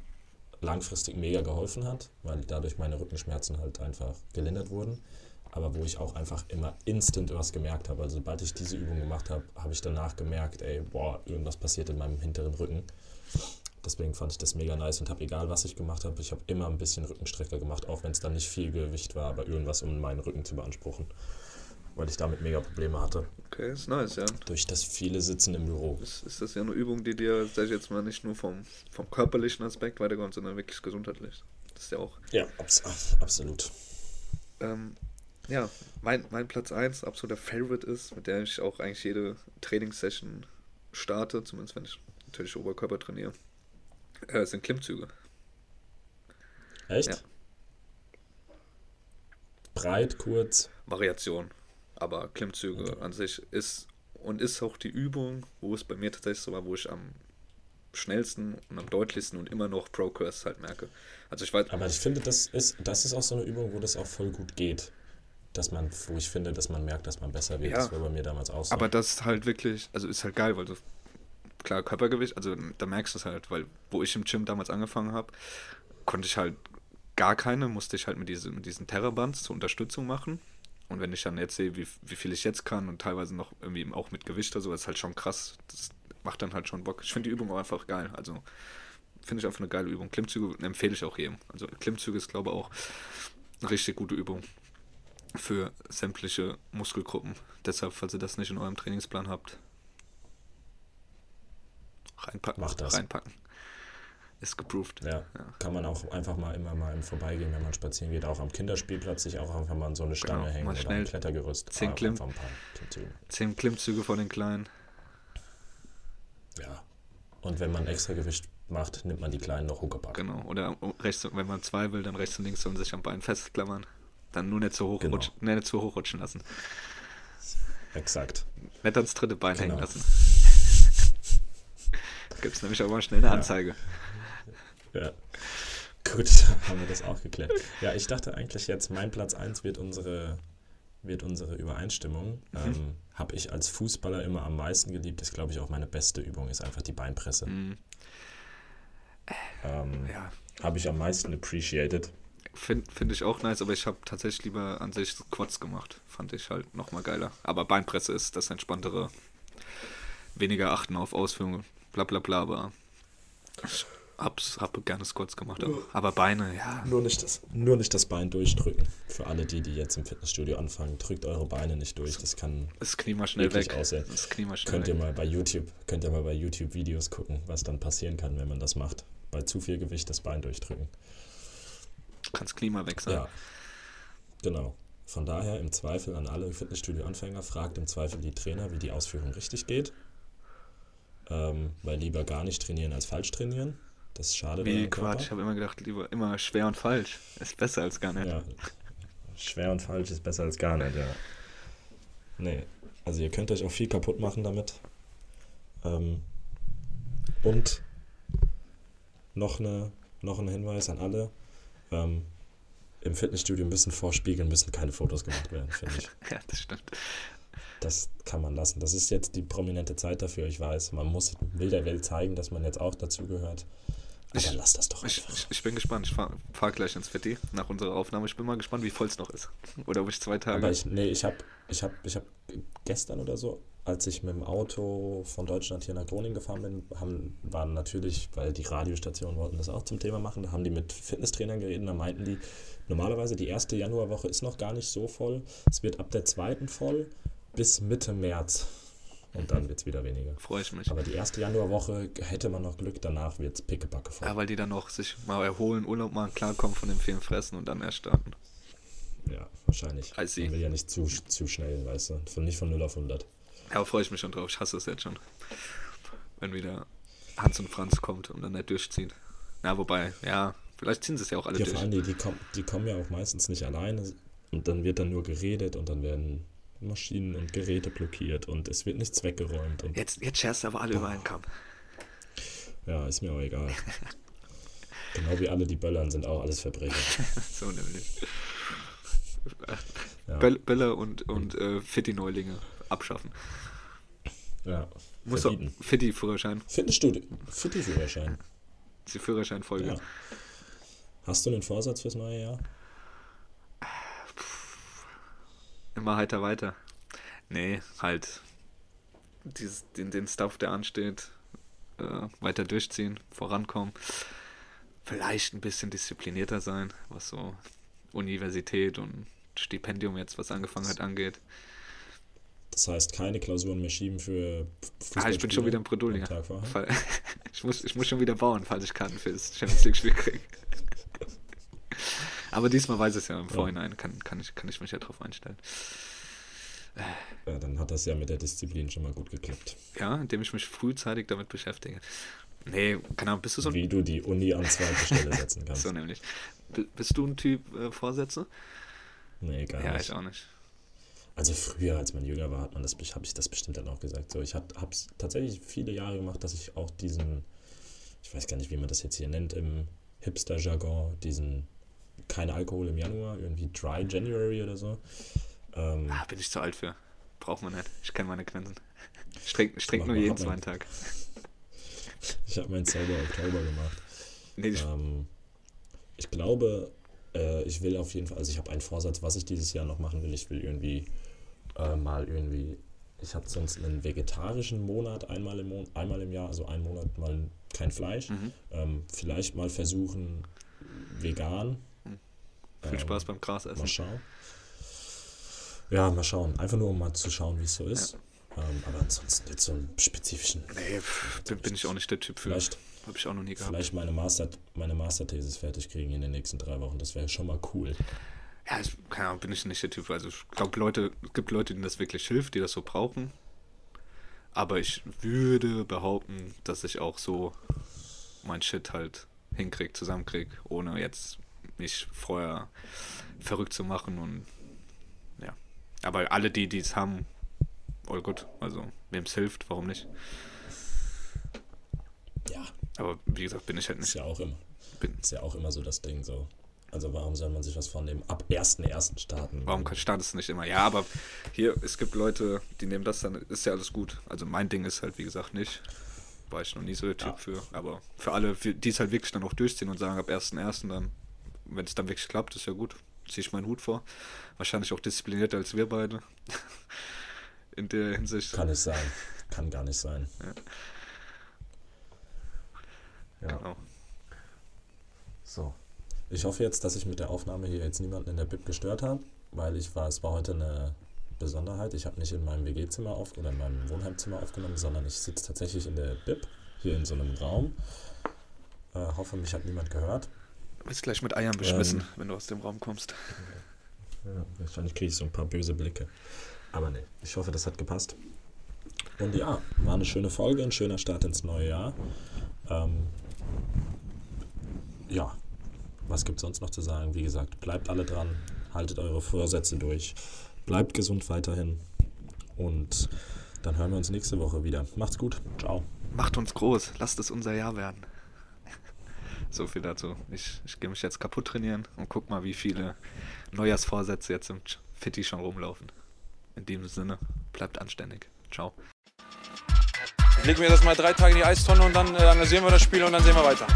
langfristig mega geholfen hat, weil dadurch meine Rückenschmerzen halt einfach gelindert wurden, aber wo ich auch einfach immer instant was gemerkt habe. Also sobald ich diese Übung gemacht habe, habe ich danach gemerkt, ey, boah, irgendwas passiert in meinem hinteren Rücken. Deswegen fand ich das mega nice und habe egal, was ich gemacht habe, ich habe immer ein bisschen Rückenstrecker gemacht, auch wenn es dann nicht viel Gewicht war, aber irgendwas, um meinen Rücken zu beanspruchen. Weil ich damit mega Probleme hatte. Okay, ist nice, ja. Durch das viele Sitzen im Büro. Ist, ist das ja eine Übung, die dir, sag ich jetzt mal, nicht nur vom, vom körperlichen Aspekt weiterkommt, sondern wirklich gesundheitlich. Das ist ja auch. Ja, abs absolut. Ähm, ja, mein, mein Platz 1 absoluter Favorite ist, mit der ich auch eigentlich jede Trainingssession starte, zumindest wenn ich natürlich Oberkörper trainiere, äh, sind Klimmzüge. Echt? Ja. Breit, kurz. Variation. Aber Klimmzüge an sich ist und ist auch die Übung, wo es bei mir tatsächlich so war, wo ich am schnellsten und am deutlichsten und immer noch Progress halt merke. Also ich weiß, Aber ich finde, das ist, das ist auch so eine Übung, wo das auch voll gut geht. Dass man, wo ich finde, dass man merkt, dass man besser wird. Ja. Das war bei mir damals auch so. aber das ist halt wirklich, also ist halt geil, weil du klar Körpergewicht, also da merkst du es halt, weil wo ich im Gym damals angefangen habe, konnte ich halt gar keine, musste ich halt mit, diese, mit diesen Terrabands zur Unterstützung machen. Und wenn ich dann jetzt sehe, wie, wie viel ich jetzt kann und teilweise noch irgendwie auch mit Gewicht oder so, ist halt schon krass. Das macht dann halt schon Bock. Ich finde die Übung auch einfach geil. Also finde ich einfach eine geile Übung. Klimmzüge empfehle ich auch jedem. Also Klimmzüge ist, glaube ich, auch eine richtig gute Übung für sämtliche Muskelgruppen. Deshalb, falls ihr das nicht in eurem Trainingsplan habt, reinpacken. Macht das. Reinpacken. Ist geproved. ja, kann man auch einfach mal immer mal im Vorbeigehen, wenn man spazieren geht, auch am Kinderspielplatz sich auch einfach mal an so eine Stange Genau, hängen oder ein Klettergerüst. zehn Ah, einfach ein Klimmzüge. Zehn Klimmzüge von den Kleinen. Ja. Und wenn man extra Gewicht macht, nimmt man die kleinen noch Huckepack. Genau. Oder rechts, wenn man zwei will, dann rechts und links sollen sich am Bein festklammern. Dann nur nicht so hoch, Genau. rutschen, nee, nicht so hoch rutschen lassen. Exakt. Nicht ans dritte Bein Genau. hängen lassen. Gibt es nämlich auch mal schnell eine Ja. Anzeige. Ja. Gut, haben wir das auch geklärt. Ja, ich dachte eigentlich jetzt, mein Platz 1 wird unsere, wird unsere Übereinstimmung. Mhm. Ähm, Habe ich als Fußballer immer am meisten geliebt. Das glaube ich auch meine beste Übung ist einfach die Beinpresse. Mhm. Ähm, Ja, Habe ich am meisten appreciated. finde find ich auch nice, aber ich habe tatsächlich lieber an sich Quads gemacht. Fand ich halt nochmal geiler. Aber Beinpresse ist das entspanntere. Weniger achten auf Ausführungen, bla bla bla, aber hab's, hab gerne Squats gemacht. Aber, aber Beine, ja. Nur nicht, das, nur nicht das Bein durchdrücken. Für alle die, die jetzt im Fitnessstudio anfangen, drückt eure Beine nicht durch. Das kann Das Knie mal schnell weg. aussehen. Das Knie mal schnell Könnt ihr weg. mal bei YouTube, könnt ihr mal bei YouTube Videos gucken, was dann passieren kann, wenn man das macht. Bei zu viel Gewicht das Bein durchdrücken. Kannst Knie mal weg sein. Ja. Genau. Von daher im Zweifel an alle Fitnessstudio-Anfänger, fragt im Zweifel die Trainer, wie die Ausführung richtig geht. Ähm, weil lieber gar nicht trainieren als falsch trainieren. Das ist schade. Körper. Quatsch, ich habe immer gedacht, lieber immer schwer und falsch. Ist besser als gar nicht. Ja. Schwer und falsch ist besser als gar nicht, ja. Nee. Also ihr könnt euch auch viel kaputt machen damit. Ähm, und noch, eine, noch ein Hinweis an alle. Ähm, Im Fitnessstudio müssen vor Spiegeln müssen keine Fotos gemacht werden, finde ich. Ja, das stimmt. Das kann man lassen. Das ist jetzt die prominente Zeit dafür, ich weiß. Man muss will der Welt zeigen, dass man jetzt auch dazugehört. Aber Ich- lass das doch Ich, einfach. ich, ich bin gespannt. Ich fahre fahr gleich ins Fitti nach unserer Aufnahme. Ich bin mal gespannt, wie voll es noch ist. Oder ob ich zwei Tage. Aber ich, nee, ich habe ich hab, ich hab gestern oder so, als ich mit dem Auto von Deutschland hier nach Groningen gefahren bin, haben, waren natürlich, weil die Radiostationen wollten das auch zum Thema machen, da haben die mit Fitnesstrainern geredet, da meinten die, normalerweise die erste Januarwoche ist noch gar nicht so voll, es wird ab der zweiten voll bis Mitte März und dann wird es wieder weniger. Freue ich mich. Aber die erste Januarwoche hätte man noch Glück, danach wird es pickebacke voll. Ja, weil die dann noch sich mal erholen, Urlaub machen, klarkommen von dem vielen Fressen und dann erst starten. Ja, wahrscheinlich. I see. Man will ja nicht zu, zu schnell, weißt du, von, nicht von 0 auf 100. Ja, freue ich mich schon drauf. Ich hasse es jetzt schon. Wenn wieder Hans und Franz kommt und dann nicht durchziehen. Na, wobei, ja, vielleicht ziehen sie es ja auch alle Ja, durch. vor allem, die, die, kommen, die kommen ja auch meistens nicht alleine und dann wird dann nur geredet und dann werden Maschinen und Geräte blockiert und es wird nichts weggeräumt und Jetzt, jetzt scherst du aber alle über einen Kamm. ja, ist mir auch egal. genau wie alle, die böllern, sind auch alles Verbrecher. so nämlich. Ja, Böll- Böller und, und äh, Fitti-Neulinge abschaffen. ja Muss verbieten. Fitti-Führerschein. Fitnessstudio, Fitti-Führerschein. Die Führerscheinfolge. Ja. Hast du einen Vorsatz fürs neue Jahr? Immer heiter weiter. Nee, halt dieses, den, den Stuff, der ansteht, äh, weiter durchziehen, vorankommen. Vielleicht ein bisschen disziplinierter sein, was so Universität und Stipendium jetzt, was angefangen hat, angeht. Das heißt, keine Klausuren mehr schieben für Ah, ich bin schon wieder im Bredouille. Ich muss, ich muss schon wieder bauen, falls ich Karten für das Champions League-Spiel kriege. Aber diesmal weiß ich es ja im Vorhinein, kann, kann, ich, kann ich mich ja drauf einstellen. Ja, dann hat das ja mit der Disziplin schon mal gut geklappt. Ja, indem ich mich frühzeitig damit beschäftige. Nee, keine Ahnung, bist du so ein Wie du die Uni an zweite Stelle setzen kannst. So nämlich. B bist du ein Typ äh, Vorsätze? Nee, gar Ja, nicht. ich auch nicht. Also früher, als man jünger war, hat man das, habe ich das bestimmt dann auch gesagt. So, ich habe es tatsächlich viele Jahre gemacht, dass ich auch diesen, ich weiß gar nicht, wie man das jetzt hier nennt im Hipster-Jargon, diesen kein Alkohol im Januar, irgendwie Dry January oder so. Ähm, Ah, bin ich zu alt für. Braucht man nicht. Ich kenne meine Grenzen. Ich trinke trink nur jeden zweiten Tag. ich habe meinen Zauber Oktober gemacht. Nee, ich, Ähm, ich glaube, äh, ich will auf jeden Fall, also ich habe einen Vorsatz, was ich dieses Jahr noch machen will. Ich will irgendwie äh, mal irgendwie, ich habe sonst einen vegetarischen Monat einmal im, Mon einmal im Jahr, also einen Monat mal kein Fleisch. Mhm. Ähm, vielleicht mal versuchen, vegan. Viel ähm, Spaß beim Gras Mal essen. schauen. Ja, mal schauen. Einfach nur, um mal zu schauen, wie es so ist. Ähm, aber ansonsten jetzt so einen spezifischen. Nee, pff, bin, ich auch nicht der Typ für. Vielleicht, Habe ich auch noch nie gehabt. vielleicht meine, Master, meine Masterthesis fertig kriegen in den nächsten drei Wochen. Das wäre schon mal cool. Ja, ich, keine Ahnung, bin ich nicht der Typ. Also ich glaube, Leute, es gibt Leute, denen das wirklich hilft, die das so brauchen. Aber ich würde behaupten, dass ich auch so mein Shit halt hinkrieg, zusammenkrieg, ohne jetzt mich vorher verrückt zu machen und ja. Aber alle die, es haben, all gut. Also, wem es hilft, warum nicht? Ja, Aber wie gesagt, bin ich halt ist nicht. ja auch immer, Bin, ist ja auch immer so das Ding so. Also warum soll man sich was von dem ab 1.1. starten? Warum kann- startest du nicht immer? Ja, aber hier, es gibt Leute, die nehmen das dann, ist ja alles gut. Also mein Ding ist halt, wie gesagt, nicht. War ich noch nie so der Typ Ja. für. Aber für alle, die es halt wirklich dann auch durchziehen und sagen, ab 1.1. dann, wenn es dann wirklich klappt, ist ja gut. Ziehe ich meinen Hut vor. Wahrscheinlich auch disziplinierter als wir beide. In der Hinsicht. Kann nicht sein. Kann gar nicht sein. Ja. Genau. So. Ich hoffe jetzt, dass ich mit der Aufnahme hier jetzt niemanden in der Bib gestört habe, weil ich war, es war heute eine Besonderheit. Ich habe nicht in meinem WG-Zimmer auf oder in meinem Wohnheimzimmer aufgenommen, sondern ich sitze tatsächlich in der Bib, hier in so einem Raum. Äh, hoffe, mich hat niemand gehört. Du bist gleich mit Eiern beschmissen, Ähm. wenn du aus dem Raum kommst. Ja, wahrscheinlich kriege ich so ein paar böse Blicke. Aber nee, ich hoffe, das hat gepasst. Und ja, war eine schöne Folge, ein schöner Start ins neue Jahr. Ähm, ja, was gibt es sonst noch zu sagen? Wie gesagt, bleibt alle dran, haltet eure Vorsätze durch, bleibt gesund weiterhin und dann hören wir uns nächste Woche wieder. Macht's gut, ciao. Macht uns groß, lasst es unser Jahr werden. So viel dazu. Ich, ich gehe mich jetzt kaputt trainieren und guck mal, wie viele Neujahrsvorsätze jetzt im Fitti schon rumlaufen. In diesem Sinne, bleibt anständig. Ciao. Ich leg mir das mal drei Tage in die Eistonne und dann äh, analysieren wir das Spiel und dann sehen wir weiter.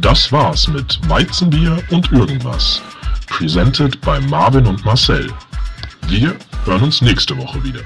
Das war's mit Weizenbier und irgendwas. Presented bei Marvin und Marcel. Wir hören uns nächste Woche wieder.